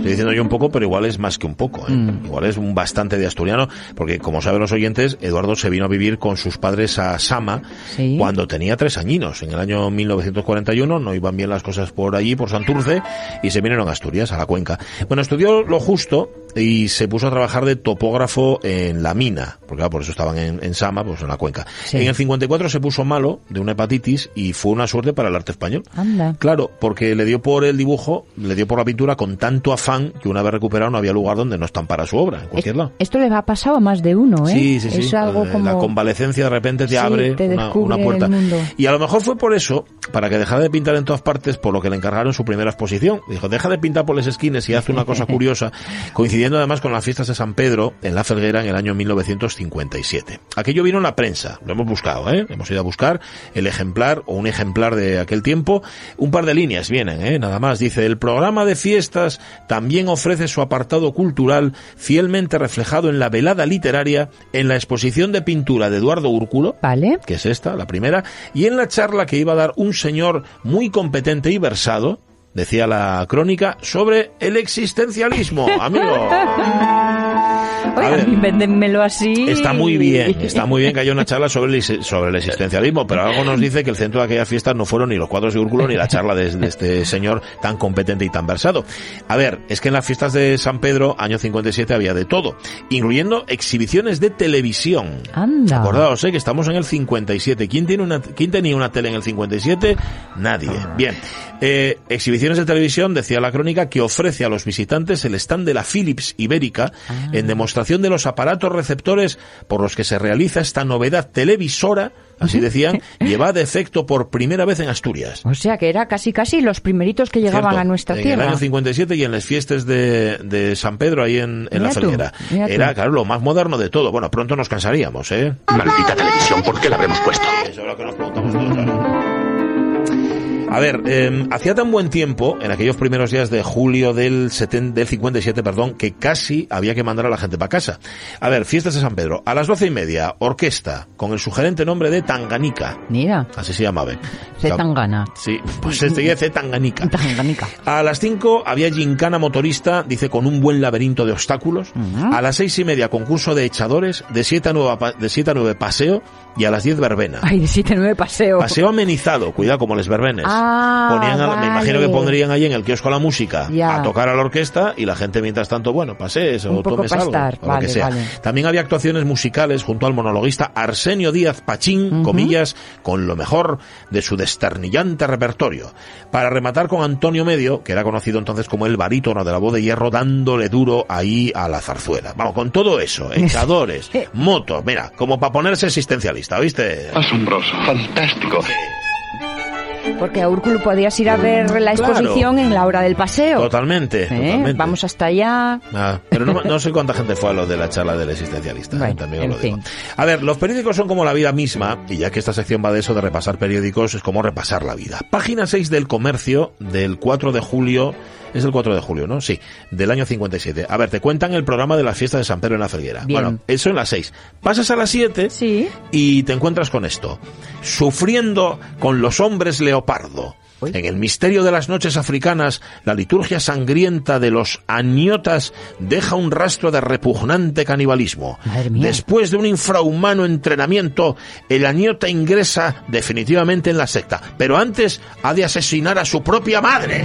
Estoy diciendo yo un poco, pero igual es más que un poco. ¿eh? Mm. Igual es un bastante de asturiano, porque como saben los oyentes, Eduardo se vino a vivir con sus padres a Sama Sí. cuando tenía tres añinos. En el año 1941 no iban bien las cosas por allí, por Santurce, y se vinieron a Asturias, a la cuenca. Bueno, estudió lo justo y se puso a trabajar de topógrafo en la mina, porque claro, por eso estaban en, en Sama, pues en la cuenca. Sí. En el 54 se puso malo de una hepatitis y fue una suerte para el arte español. Anda. Claro, porque le dio por el dibujo, le dio por la pintura con tanto afán que una vez recuperado no había lugar donde no estampara su obra, en cualquier lado. Esto le ha pasado a más de uno, ¿eh? Sí, sí, sí. Es algo Eh, como... La convalecencia de repente te Sí, abre te una, puerta. Y a lo mejor fue por eso, para que dejara de pintar en todas partes, por lo que le encargaron su primera exposición. Dijo, deja de pintar por las esquinas y haz una cosa curiosa, coincidiendo además con las fiestas de San Pedro en La Felguera en el año 1957. Aquello vino en la prensa, lo hemos buscado, ¿eh? Hemos ido a buscar el ejemplar o un ejemplar de aquel tiempo. Un par de líneas vienen, ¿eh? Nada más. Dice, el programa de fiestas también ofrece su apartado cultural fielmente reflejado en la velada literaria, en la exposición de pintura de Eduardo Úrculo, Vale. que es esta, la primera, y en la charla que iba a dar un señor muy competente y versado, decía la crónica, sobre el existencialismo, amigo. véndenmelo así. Está muy bien, está muy bien que haya una charla sobre el, sobre el existencialismo, pero algo nos dice que el centro de aquellas fiestas no fueron ni los cuadros de Úrculo ni la charla de, de este señor tan competente y tan versado. A ver, es que en las fiestas de San Pedro, año 57, había de todo, incluyendo exhibiciones de televisión. Anda. Acordaos, eh, que estamos en el 57. ¿Quién, tiene una, ¿Quién tenía una tele en el 57? Nadie. Bien. Eh, exhibiciones de televisión, decía la crónica, que ofrece a los visitantes el stand de la Philips Ibérica en demostración de los aparatos receptores por los que se realiza esta novedad televisora, así decían, llevada de efecto por primera vez en Asturias. O sea, que era casi casi los primeritos que llegaban Cierto. a nuestra en tierra. el año 57 y en las fiestas de, de San Pedro ahí en, en la Felguera. Era, claro, lo más moderno de todo. Bueno, pronto nos cansaríamos, ¿eh? Maldita televisión, ¿por qué la habremos puesto? Eso es lo que nos preguntamos todos ahora. A ver, eh, hacía tan buen tiempo, en aquellos primeros días de julio del, seten- del 57, perdón, que casi había que mandar a la gente para casa. A ver, fiestas de San Pedro. A las doce y media, orquesta, con el sugerente nombre de Tanganica. Mira, Así se llamaba. Zetangana. Sí, pues este ya es Tanganica. Tanganica. A las 5 había gincana motorista, dice, con un buen laberinto de obstáculos. A las seis y media concurso de echadores, de 7 a 9, pa- de siete a 9 paseo y a las 10 verbena. Ay, de 7-9 paseo. Paseo amenizado, cuidado como les verbenes. Ah, Ponían a- Me imagino vale. que pondrían ahí en el kiosco la música Ya. a tocar a la orquesta y la gente mientras tanto, bueno, pases o tomes algo, estar, o lo vale, que sea. vale. También había actuaciones musicales junto al monologuista Arsenio Díaz Pachín, comillas, con lo mejor de su desternillante repertorio. Para rematar con Antonio Medio, que era conocido entonces como el barítono de la voz de hierro, dándole duro ahí a la zarzuela. Vamos, con todo eso, echadores, motos, mira, como para ponerse existencialista, ¿viste? Asombroso, fantástico. Porque a Úrculo podías ir a ver la Claro. exposición en la hora del paseo. Totalmente, ¿Eh? totalmente. Vamos hasta allá. Ah, pero no, no sé cuánta gente fue a lo de la charla del existencialista. Bueno, eh, también os en lo digo. fin. A ver, los periódicos son como la vida misma, y ya que esta sección va de eso, de repasar periódicos, es como repasar la vida. Página 6 del Comercio, del 4 de julio, es el 4 de julio, ¿no? Sí, del año 57. A ver, te cuentan el programa de la fiesta de San Pedro en la Felguera. Bien. Bueno, eso en las 6. Pasas a las 7 Sí. y te encuentras con esto. Sufriendo con los hombres leopardo. En el misterio de las noches africanas, la liturgia sangrienta de los aniotas deja un rastro de repugnante canibalismo. Después de un infrahumano entrenamiento, el aniota ingresa definitivamente en la secta, pero antes ha de asesinar a su propia madre.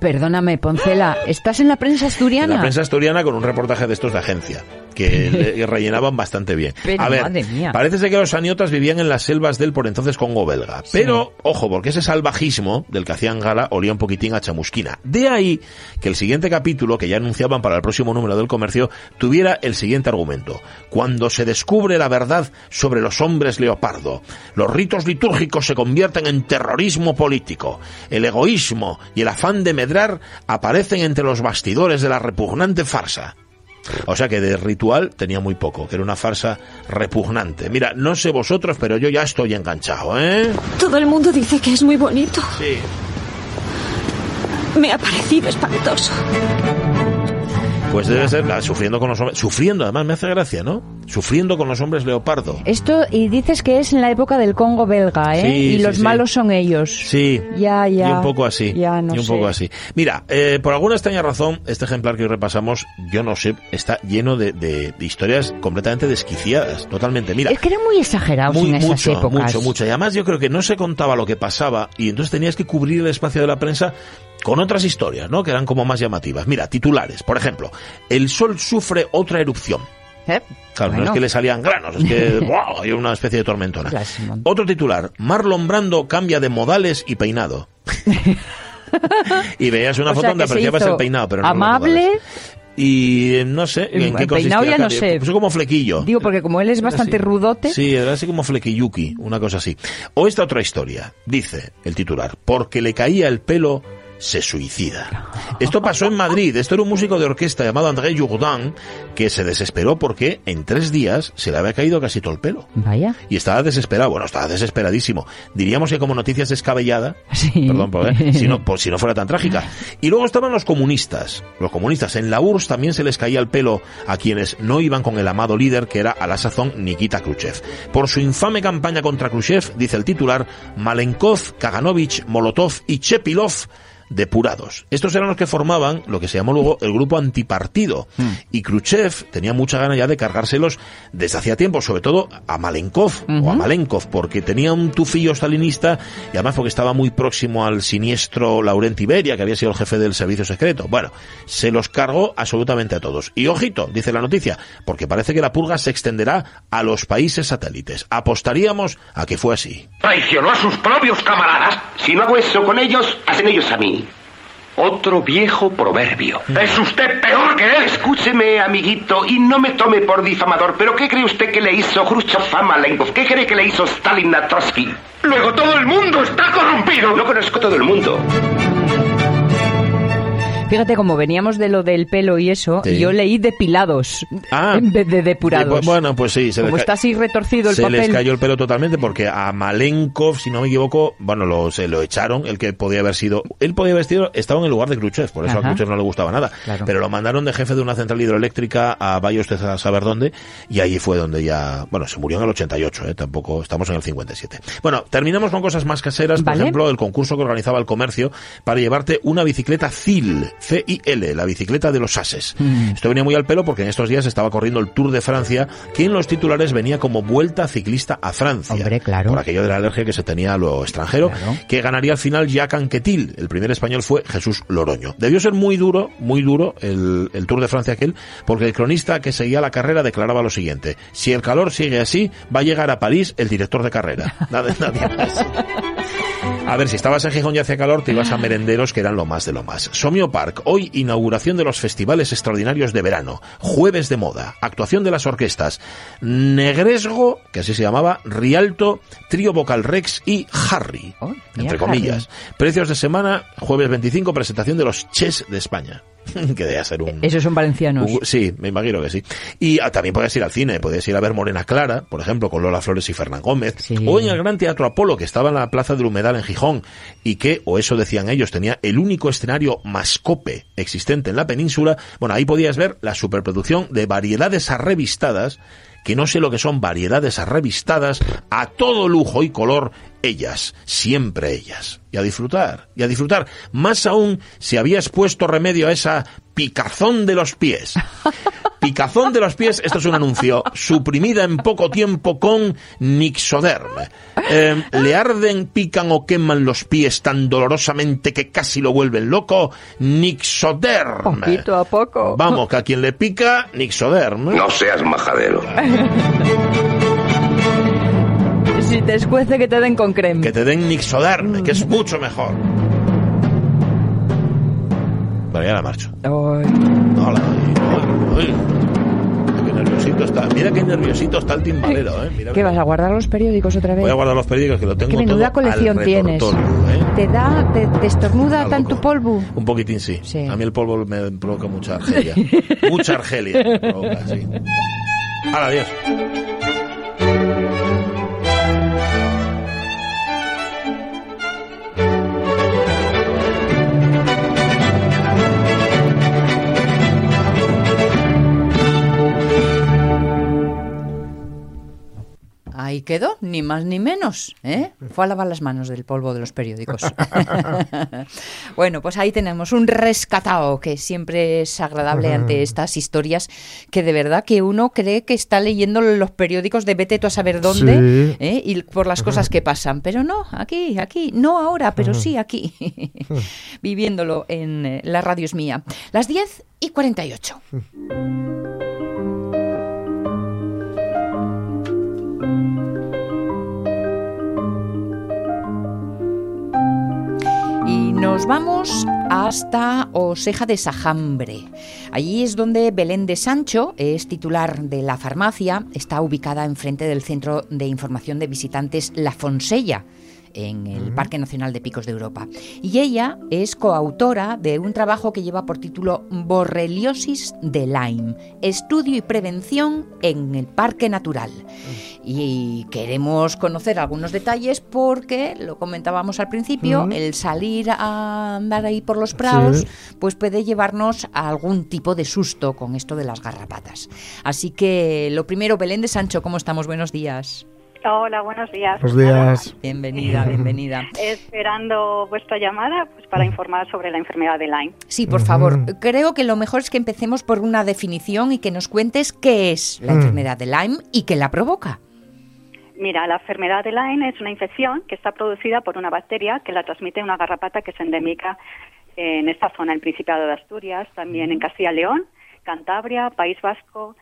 Perdóname, Poncela, ¿estás en la prensa asturiana? En la prensa asturiana con un reportaje de estos de agencia. que le- rellenaban bastante bien. Pero, a ver, madre mía. parece ser que los saniotas vivían en las selvas del por entonces Congo belga. Pero, ojo, porque ese salvajismo del que hacían gala olía un poquitín a chamusquina. De ahí que el siguiente capítulo, que ya anunciaban para el próximo número del comercio, tuviera el siguiente argumento. Cuando se descubre la verdad sobre los hombres leopardo, los ritos litúrgicos se convierten en terrorismo político. El egoísmo y el afán de aparecen entre los bastidores de la repugnante farsa. O sea que de ritual tenía muy poco, que era una farsa repugnante. Mira, no sé vosotros, pero yo ya estoy enganchado, ¿eh? Todo el mundo dice que es muy bonito. Sí. Me ha parecido espantoso. Pues debe ser la- sufriendo con los hombres. Sufriendo, además me hace gracia, ¿no? Sufriendo con los hombres leopardo. Esto, y dices que es en la época del Congo belga, ¿eh? Sí, y sí, los sí. malos son ellos. Sí. Ya, ya. Y un poco así. Ya, no y un sé. poco así. Mira, eh, por alguna extraña razón, este ejemplar que hoy repasamos, yo no sé, está lleno de, de- de historias completamente desquiciadas. Totalmente. Mira. Es que eran muy exagerados Muy, en esas mucho, épocas. mucho, mucho. Y además yo creo que no se contaba lo que pasaba y entonces tenías que cubrir el espacio de la prensa con otras historias, ¿no? Que eran como más llamativas. Mira, titulares. Por ejemplo, el sol sufre otra erupción. ¿Eh? Claro, no es que le salían granos, es que ¡buah! hay una especie de tormentona. Mon- Otro titular, Marlon Brando cambia de modales y peinado. y veías una O foto donde apreciabas el peinado, pero no amable. Y eh, no sé en qué peinado ya no sé. Puso como flequillo. Digo, porque como él es bastante rudote. Sí, era así como flequilluki, una cosa así. O esta otra historia, dice el titular, porque le caía el pelo, se suicida. Esto pasó en Madrid. Esto era un músico de orquesta llamado André Jourdan que se desesperó porque en tres días se le había caído casi todo el pelo. Vaya. Y estaba desesperado, bueno, estaba desesperadísimo. Diríamos que como noticias descabellada, Sí. perdón, por- ¿eh? si, no, por si no fuera tan trágica. Y luego estaban los comunistas. Los comunistas en la URSS también se les caía el pelo a quienes no iban con el amado líder que era a la sazón Nikita Khrushchev. Por su infame campaña contra Khrushchev, dice el titular, Malenkov, Kaganovich, Molotov y Chepilov depurados. Estos eran los que formaban lo que se llamó luego el grupo antipartido. Y Khrushchev tenía mucha gana ya de cargárselos desde hacía tiempo, sobre todo a Malenkov o a Malenkov, porque tenía un tufillo stalinista y además porque estaba muy próximo al siniestro Laurent Iberia, que había sido el jefe del servicio secreto. Bueno, se los cargó absolutamente a todos. Y ojito, dice la noticia, porque parece que la purga se extenderá a los países satélites. Apostaríamos a que fue así. Traicionó a sus propios camaradas. Si no hago eso con ellos, hacen ellos a mí. Otro viejo proverbio. Es usted peor que él. Escúcheme, amiguito, y no me tome por difamador, pero ¿qué cree usted que le hizo Khrushchev a Malenkov? ¿Qué cree que le hizo Stalin a Trotsky? Luego todo el mundo está corrompido. No conozco todo el mundo. Fíjate, como veníamos de lo del pelo y eso, Sí. yo leí depilados Ah. en vez de depurados. Pues, bueno, pues sí, se como está así retorcido el se papel. les cayó el pelo totalmente porque a Malenkov, si no me equivoco, bueno, lo, se lo echaron, el que podía haber sido, él podía haber sido, estaba en el lugar de Khrushchev, por eso a. Khrushchev no le gustaba nada, Claro. pero lo mandaron de jefe de una central hidroeléctrica a vaya usted a saber dónde, y ahí fue donde ya, bueno, se murió en el 88, eh, tampoco, estamos en el 57. Bueno, terminamos con cosas más caseras, por Vale. ejemplo, el concurso que organizaba el comercio para llevarte una bicicleta CIL, C-I-L, la bicicleta de los ases. Mm. Esto venía muy al pelo porque en estos días estaba corriendo el Tour de Francia, que en los titulares venía como vuelta ciclista a Francia. Hombre, claro. Por aquello de la alergia que se tenía a lo extranjero, que ganaría al final Jacques Anquetil. El primer español fue Jesús Loroño. Debió ser muy duro, muy duro el, el Tour de Francia aquel, porque el cronista que seguía la carrera declaraba lo siguiente. Si el calor sigue así, va a llegar a París el director de carrera. Nadie más. A ver, si estabas en Gijón y hacía calor, te ibas a merenderos que eran lo más de lo más. Somio Park, hoy inauguración de los festivales extraordinarios de verano, jueves de moda, actuación de las orquestas, Negresgo, que así se llamaba, Rialto, Trío Vocal Rex y Harry, entre Harry. comillas. Precios de semana, jueves 25, presentación de los Ches de España. que debía ser un... Esos son valencianos. un- Sí, me imagino que sí. Y ah, también puedes ir al cine, puedes ir a ver Morena Clara, por ejemplo, con Lola Flores y Fernán Gómez, o en el Gran Teatro Apolo, que estaba en la Plaza del Humedal en Gijón, y que, o eso decían ellos, tenía el único escenario mascope existente en la península. Bueno, ahí podías ver la superproducción de variedades arrevistadas, que no sé lo que son variedades arrevistadas, a todo lujo y color, ellas, siempre ellas. Y a disfrutar, y a disfrutar. Más aún si habías puesto remedio a esa picazón de los pies. Picazón de los pies, esto es un anuncio, suprimida en poco tiempo con Nixoderm. Eh, ¿Le arden, pican o queman los pies tan dolorosamente que casi lo vuelven loco? Nixoderm. Poquito a poco. Vamos, que a quien le pica, Nixoderm. No seas majadero. Si te escuece que te den con creme. Que te den Nixoderm, que es mucho mejor. Vale, ya la marcho. Hola. Qué nerviosito está. Mira qué nerviosito está el timbalero, ¿eh? Mira, ¿Qué vas a guardar los periódicos otra vez? Voy a guardar los periódicos que lo tengo Qué menuda todo colección al tienes. ¿eh? ¿Te da, te, te estornuda Algo tanto polvo? Un poquitín sí. Sí. A mí el polvo me provoca mucha argelia. mucha argelia me provoca, sí. Hala, adiós. Ahí quedó, ni más ni menos. ¿eh? Fue a lavar las manos del polvo de los periódicos. bueno, pues ahí tenemos un rescatado que siempre es agradable ante estas historias que de verdad que uno cree que está leyendo los periódicos de vete tú a saber dónde Sí. ¿eh? y por las cosas que pasan. Pero no, aquí, aquí, no ahora, pero sí aquí, viviéndolo en eh, la radio es mía. Las 10 y 48. Nos vamos hasta Oseja de Sajambre. Allí es donde Belén de Sancho es titular de la farmacia. Está ubicada enfrente del Centro de Información de Visitantes La Fonsella en el Parque Nacional de Picos de Europa. Y ella es coautora de un trabajo que lleva por título Borreliosis de Lyme, estudio y prevención en el Parque Natural. Y queremos conocer algunos detalles porque, lo comentábamos al principio, el salir a andar ahí por los prados, Sí. pues puede llevarnos a algún tipo de susto con esto de las garrapatas. Así que lo primero, Belén de Sancho, ¿cómo estamos? Buenos días. Hola, buenos días. Buenos días. Bienvenida, bienvenida. Esperando vuestra llamada pues, para informar sobre la enfermedad de Lyme. Sí, por favor. Creo que lo mejor es que empecemos por una definición y que nos cuentes qué es la Mm. enfermedad de Lyme y qué la provoca. Mira, la enfermedad de Lyme es una infección que está producida por una bacteria que la transmite una garrapata que es endémica en esta zona, el Principado de Asturias, también en Castilla y León, Cantabria, País Vasco,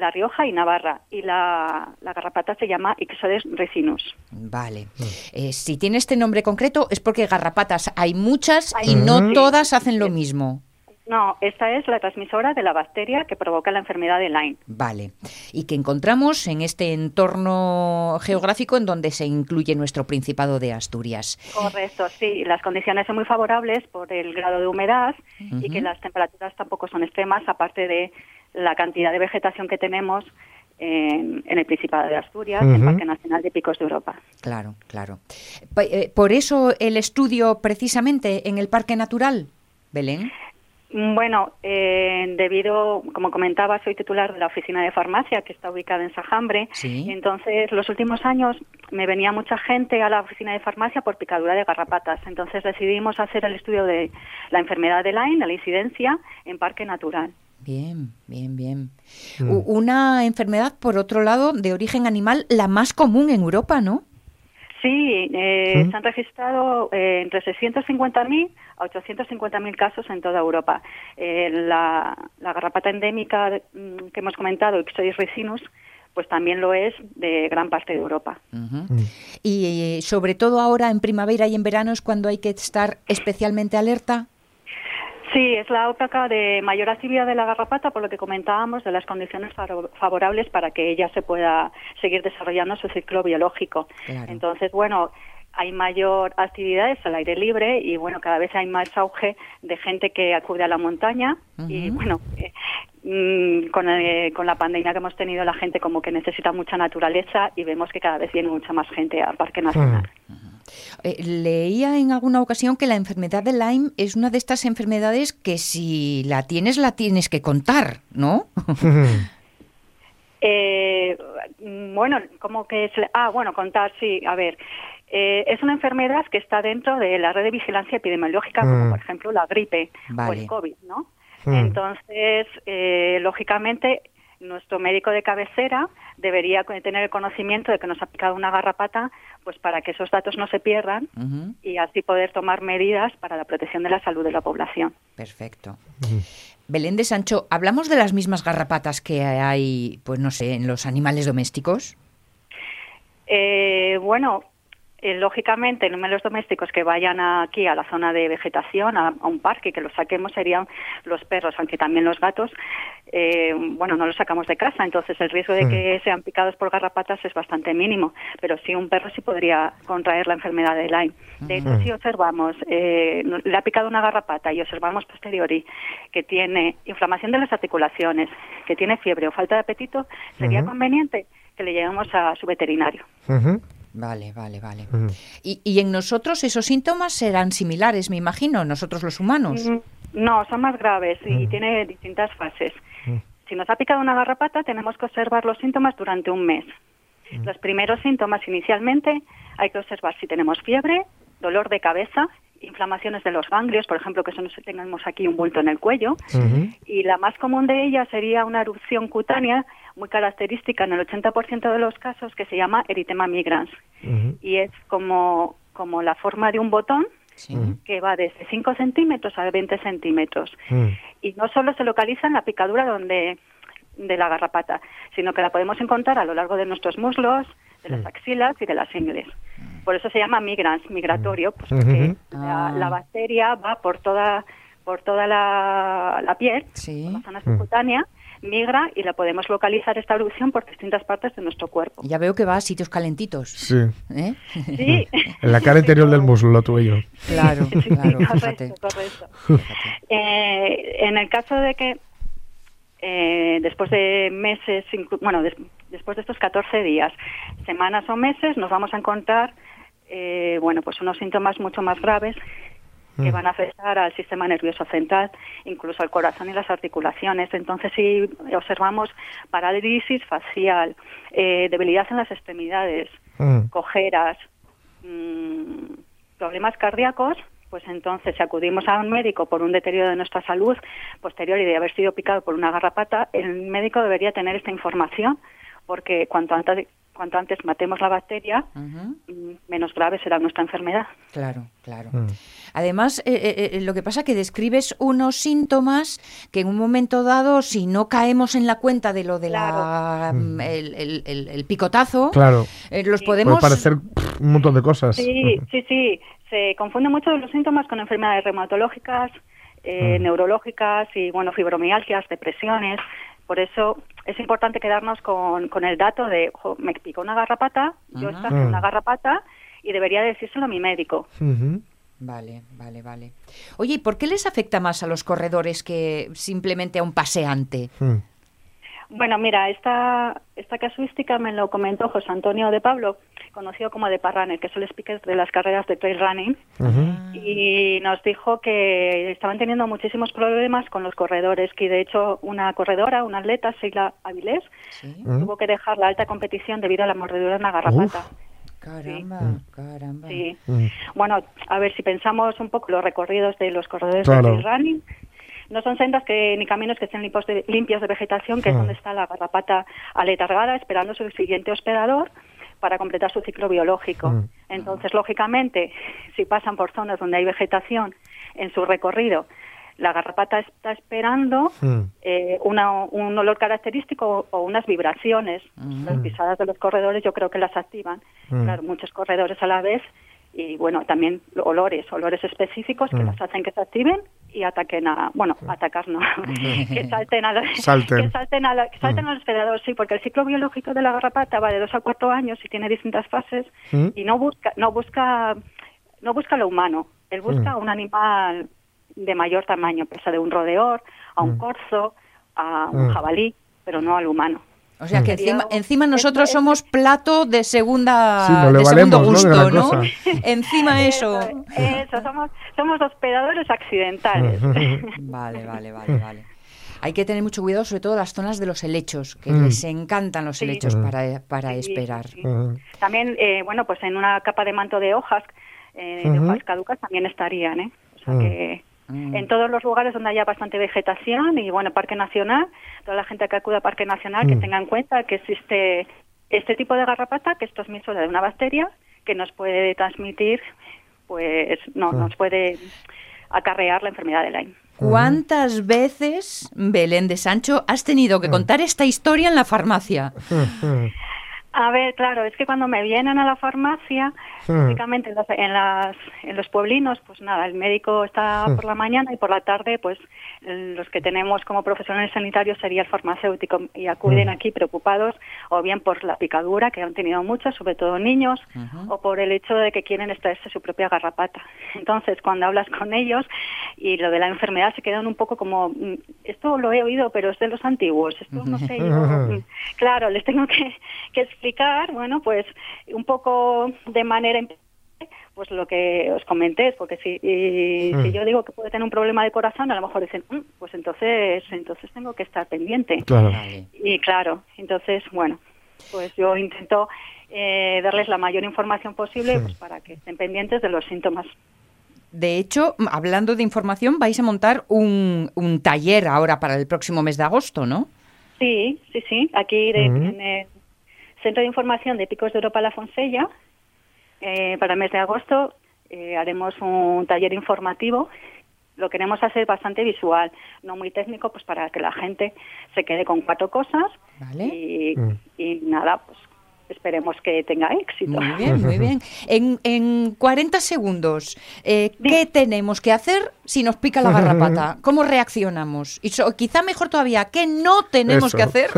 La Rioja y Navarra. Y la, la garrapata se llama Ixodes ricinus. Vale. Eh, si tiene este nombre concreto es porque garrapatas hay muchas y no todas hacen lo mismo. No, esta es la transmisora de la bacteria que provoca la enfermedad de Lyme. Vale. Y que encontramos en este entorno geográfico en donde se incluye nuestro Principado de Asturias. Correcto, sí. Las condiciones son muy favorables por el grado de humedad y que las temperaturas tampoco son extremas, aparte de la cantidad de vegetación que tenemos en, en el Principado de Asturias, en el Ujú. Parque Nacional de Picos de Europa. Claro, claro. Eh, Por eso el estudio precisamente en el Parque Natural, Belén. Bueno, eh, debido, como comentaba, soy titular de la oficina de farmacia que está ubicada en Sajambre. Sí. Entonces, los últimos años me venía mucha gente a la oficina de farmacia por picadura de garrapatas. Entonces, decidimos hacer el estudio de la enfermedad de Lyme, de la incidencia, en Parque Natural. Bien, bien, bien. Mm. Una enfermedad, por otro lado, de origen animal, la más común en Europa, ¿no? Sí, eh, ¿Mm? se han registrado eh, entre 650.000 a 850.000 casos en toda Europa. Eh, la, la garrapata endémica mm, que hemos comentado, Ixodes ricinus, pues también lo es de gran parte de Europa. Ujú. Y eh, sobre todo ahora en primavera y en verano es cuando hay que estar especialmente alerta. Sí, es la época de mayor actividad de la garrapata, por lo que comentábamos, de las condiciones favorables para que ella se pueda seguir desarrollando su ciclo biológico. Claro. Entonces, bueno, hay mayor actividades al aire libre y, bueno, cada vez hay más auge de gente que acude a la montaña y, bueno, eh, mm, con, eh, con la pandemia que hemos tenido, la gente como que necesita mucha naturaleza y vemos que cada vez viene mucha más gente al Parque Nacional. Eh, leía en alguna ocasión que la enfermedad de Lyme es una de estas enfermedades que si la tienes, la tienes que contar, ¿no? Eh, bueno, como que es, ah, bueno, contar, sí, a ver. Eh, es una enfermedad que está dentro de la red de vigilancia epidemiológica, como Mm. por ejemplo la gripe o el COVID, ¿no? Mm. Entonces, eh, lógicamente, nuestro médico de cabecera debería tener el conocimiento de que nos ha picado una garrapata, pues para que esos datos no se pierdan y así poder tomar medidas para la protección de la salud de la población. Perfecto. Belén de Sancho, ¿hablamos de las mismas garrapatas que hay, pues no sé, en los animales domésticos? Eh, bueno, eh, lógicamente, números domésticos que vayan aquí a la zona de vegetación, a, a un parque, que los saquemos serían los perros, aunque también los gatos, eh, bueno, no los sacamos de casa, entonces el riesgo de que sean picados por garrapatas es bastante mínimo, pero sí un perro sí podría contraer la enfermedad de Lyme. De hecho, Ujú. si observamos, eh, le ha picado una garrapata y observamos posteriori que tiene inflamación de las articulaciones, que tiene fiebre o falta de apetito, sería conveniente que le llevemos a su veterinario. Vale, vale, vale. Y, y en nosotros esos síntomas serán similares, me imagino, nosotros los humanos. Mm, No, son más graves y tiene distintas fases. Si nos ha picado una garrapata, tenemos que observar los síntomas durante un mes. Los primeros síntomas inicialmente hay que observar si tenemos fiebre, dolor de cabeza, inflamaciones de los ganglios, por ejemplo, que eso nos tengamos aquí un bulto en el cuello. Y la más común de ellas sería una erupción cutánea muy característica en el 80% de los casos que se llama eritema migrans. Y es como, como la forma de un botón que va desde 5 centímetros a 20 centímetros. Y no solo se localiza en la picadura donde de la garrapata, sino que la podemos encontrar a lo largo de nuestros muslos, de las axilas y de las ingles. Por eso se llama migrans, migratorio, pues porque la, la bacteria va por toda por toda la, la piel, por la zona subcutánea, migra y la podemos localizar esta erupción por distintas partes de nuestro cuerpo. Ya veo que va a sitios calentitos. Sí. ¿eh? Sí. En la cara interior del muslo, lo tuyo. Claro, claro, correcto, correcto. Eh, en el caso de que eh, después de meses, bueno, des- después de estos 14 días, semanas o meses, nos vamos a encontrar, eh, bueno, pues unos síntomas mucho más graves que Mm. van a afectar al sistema nervioso central, incluso al corazón y las articulaciones. Entonces, si observamos parálisis facial, eh, debilidad en las extremidades, Mm. cojeras, mm, problemas cardíacos, pues entonces si acudimos a un médico por un deterioro de nuestra salud posterior y de haber sido picado por una garrapata, el médico debería tener esta información porque cuanto antes, cuanto antes matemos la bacteria, mm, menos grave será nuestra enfermedad. Claro, claro. Además, eh, eh, eh, lo que pasa es que describes unos síntomas que en un momento dado, si no caemos en la cuenta de lo de la mm, el, el- el- el picotazo, Claro. eh, los podemos... Puede parecer pff, un montón de cosas. Sí, sí, sí. Se confunde mucho los síntomas con enfermedades reumatológicas, eh, neurológicas y, bueno, fibromialgias, depresiones. Por eso es importante quedarnos con, con el dato de, "Jo, me picó una garrapata, yo Ajá. esta una garrapata y debería decírselo a mi médico. Vale, vale, vale. Oye, ¿y por qué les afecta más a los corredores que simplemente a un paseante? Bueno, mira, esta, esta casuística me lo comentó José Antonio de Pablo, conocido como de Parrunner, que es el speaker de las carreras de trail running, y nos dijo que estaban teniendo muchísimos problemas con los corredores, que de hecho una corredora, una atleta, Sheila Avilés, tuvo que dejar la alta competición debido a la mordedura de una garrapata. Caramba, caramba. Sí. Bueno, a ver, si pensamos un poco los recorridos de los corredores Claro. de trail running, no son sendas que ni caminos que estén limpios de, limpios de vegetación, que es donde está la garrapata aletargada esperando su siguiente hospedador para completar su ciclo biológico. Mm. Entonces, lógicamente, si pasan por zonas donde hay vegetación en su recorrido, la garrapata está esperando eh, una- un olor característico o unas vibraciones. Las pisadas de los corredores yo creo que las activan. Mm. Claro, muchos corredores a la vez y bueno, también olores, olores específicos que Mm. las hacen que se activen y ataquen a, bueno, atacar no, que salten a, la- Salten. que salten a, la- que salten al hospedador, sí, porque el ciclo biológico de la garrapata va de dos a cuatro años y tiene distintas fases Mm. y no busca, no busca, no busca lo humano, él busca Mm. un animal de mayor tamaño, pesa de un rodeor, a un Mm. corzo, a un Mm. jabalí, pero no al humano. O sea que encima, encima nosotros somos plato de segunda Sí, no le de valemos, segundo gusto, ¿no? encima eso. Eso, somos, somos hospedadores accidentales. Vale, vale, vale, vale. Hay que tener mucho cuidado, sobre todo las zonas de los helechos, que Mm. les encantan los Sí. helechos para, para Sí, esperar. También, eh, bueno, pues en una capa de manto de hojas, eh, de hojas caducas también estarían, ¿eh? O sea Mm. que Mm. En todos los lugares donde haya bastante vegetación y, bueno, Parque Nacional, toda la gente que acuda a Parque Nacional que Mm. tenga en cuenta que existe este tipo de garrapata, que es transmisora de una bacteria que nos puede transmitir, pues, no, Mm. nos puede acarrear la enfermedad de Lyme. ¿Cuántas veces, Belén de Sancho, has tenido que contar esta historia en la farmacia? A ver, claro, es que cuando me vienen a la farmacia, Hmm. básicamente en, las- en, las- en los pueblinos, pues nada, el médico está Hmm. por la mañana y por la tarde, pues los que tenemos como profesionales sanitarios sería el farmacéutico y acuden Hmm. aquí preocupados o bien por la picadura, que han tenido muchas, sobre todo niños, o por el hecho de que quieren extraerse su propia garrapata. Entonces, cuando hablas con ellos y lo de la enfermedad se quedan un poco como, "Mm, esto lo he oído, pero es de los antiguos, esto no sé yo. mm". Claro, les tengo que, que explicar, bueno, pues un poco de manera pues lo que os comenté, porque si, y Mm. si yo digo que puede tener un problema de corazón, a lo mejor dicen, "Mm, pues entonces, entonces tengo que estar pendiente. Claro. Y claro, entonces, bueno, pues yo intento eh, darles la mayor información posible pues, para que estén pendientes de los síntomas. De hecho, hablando de información, vais a montar un, un taller ahora para el próximo mes de agosto, ¿no? Sí, sí, sí. Aquí de- en el Centro de Información de Picos de Europa La Fonsella, eh, para el mes de agosto eh, haremos un taller informativo. Lo queremos hacer bastante visual, no muy técnico, pues para que la gente se quede con cuatro cosas y, Mm. y nada, pues esperemos que tenga éxito. Muy bien, muy bien. En, en 40 segundos, eh, ¿qué tenemos que hacer si nos pica la garrapata? ¿Cómo reaccionamos? Y so- quizá mejor todavía, ¿qué no tenemos Eso. que hacer?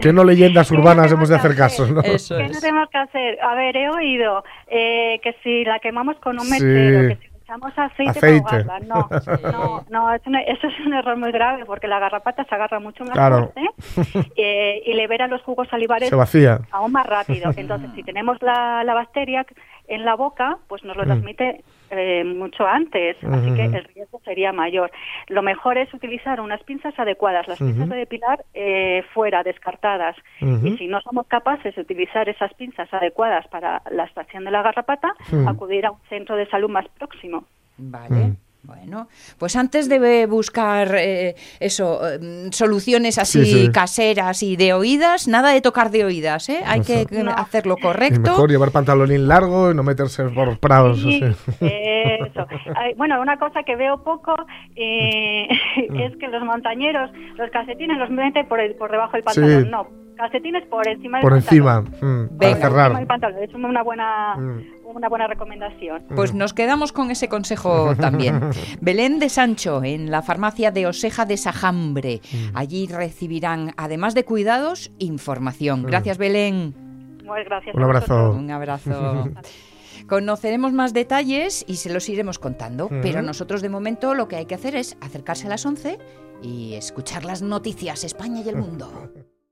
que no leyendas urbanas hemos de hacer caso, ¿no? ¿Qué no tenemos que hacer? A ver, he oído eh, que si la quemamos con un Sí. metero, que si echamos aceite, Aceite. para. No, no, no es una- eso es un error muy grave porque la garrapata se agarra mucho más Claro. fuerte eh, y libera los jugos salivares aún más rápido. Entonces, si tenemos la, la bacteria en la boca, pues nos lo Mm. Eh, mucho antes, así que el riesgo sería mayor. Lo mejor es utilizar unas pinzas adecuadas, las pinzas de depilar eh, fuera, descartadas. Y si no somos capaces de utilizar esas pinzas adecuadas para la extracción de la garrapata, acudir a un centro de salud más próximo. Vale. Bueno, pues antes de buscar eh, eso, eh, soluciones así Sí, sí. caseras y de oídas, nada de tocar de oídas, ¿eh? Hay que eh, hacerlo Y correcto. mejor llevar pantalonín largo y no meterse por prados. Sí, así. eso. Ay, bueno, una cosa que veo poco eh, es que los montañeros, los calcetines los meten por, el- por debajo del pantalón. Sí. No, calcetines por encima del Por encima, mm, Venga. para Encima cerrar. del pantalón. Es una buena, Mm. una buena recomendación. Pues nos quedamos con ese consejo también. Belén de Sancho, en la farmacia de Oseja de Sajambre. Allí recibirán, además de cuidados, información. Gracias, Belén. Gracias. Un abrazo. Un abrazo. Conoceremos más detalles y se los iremos contando, pero nosotros de momento lo que hay que hacer es acercarse a las 11 y escuchar las noticias España y el mundo.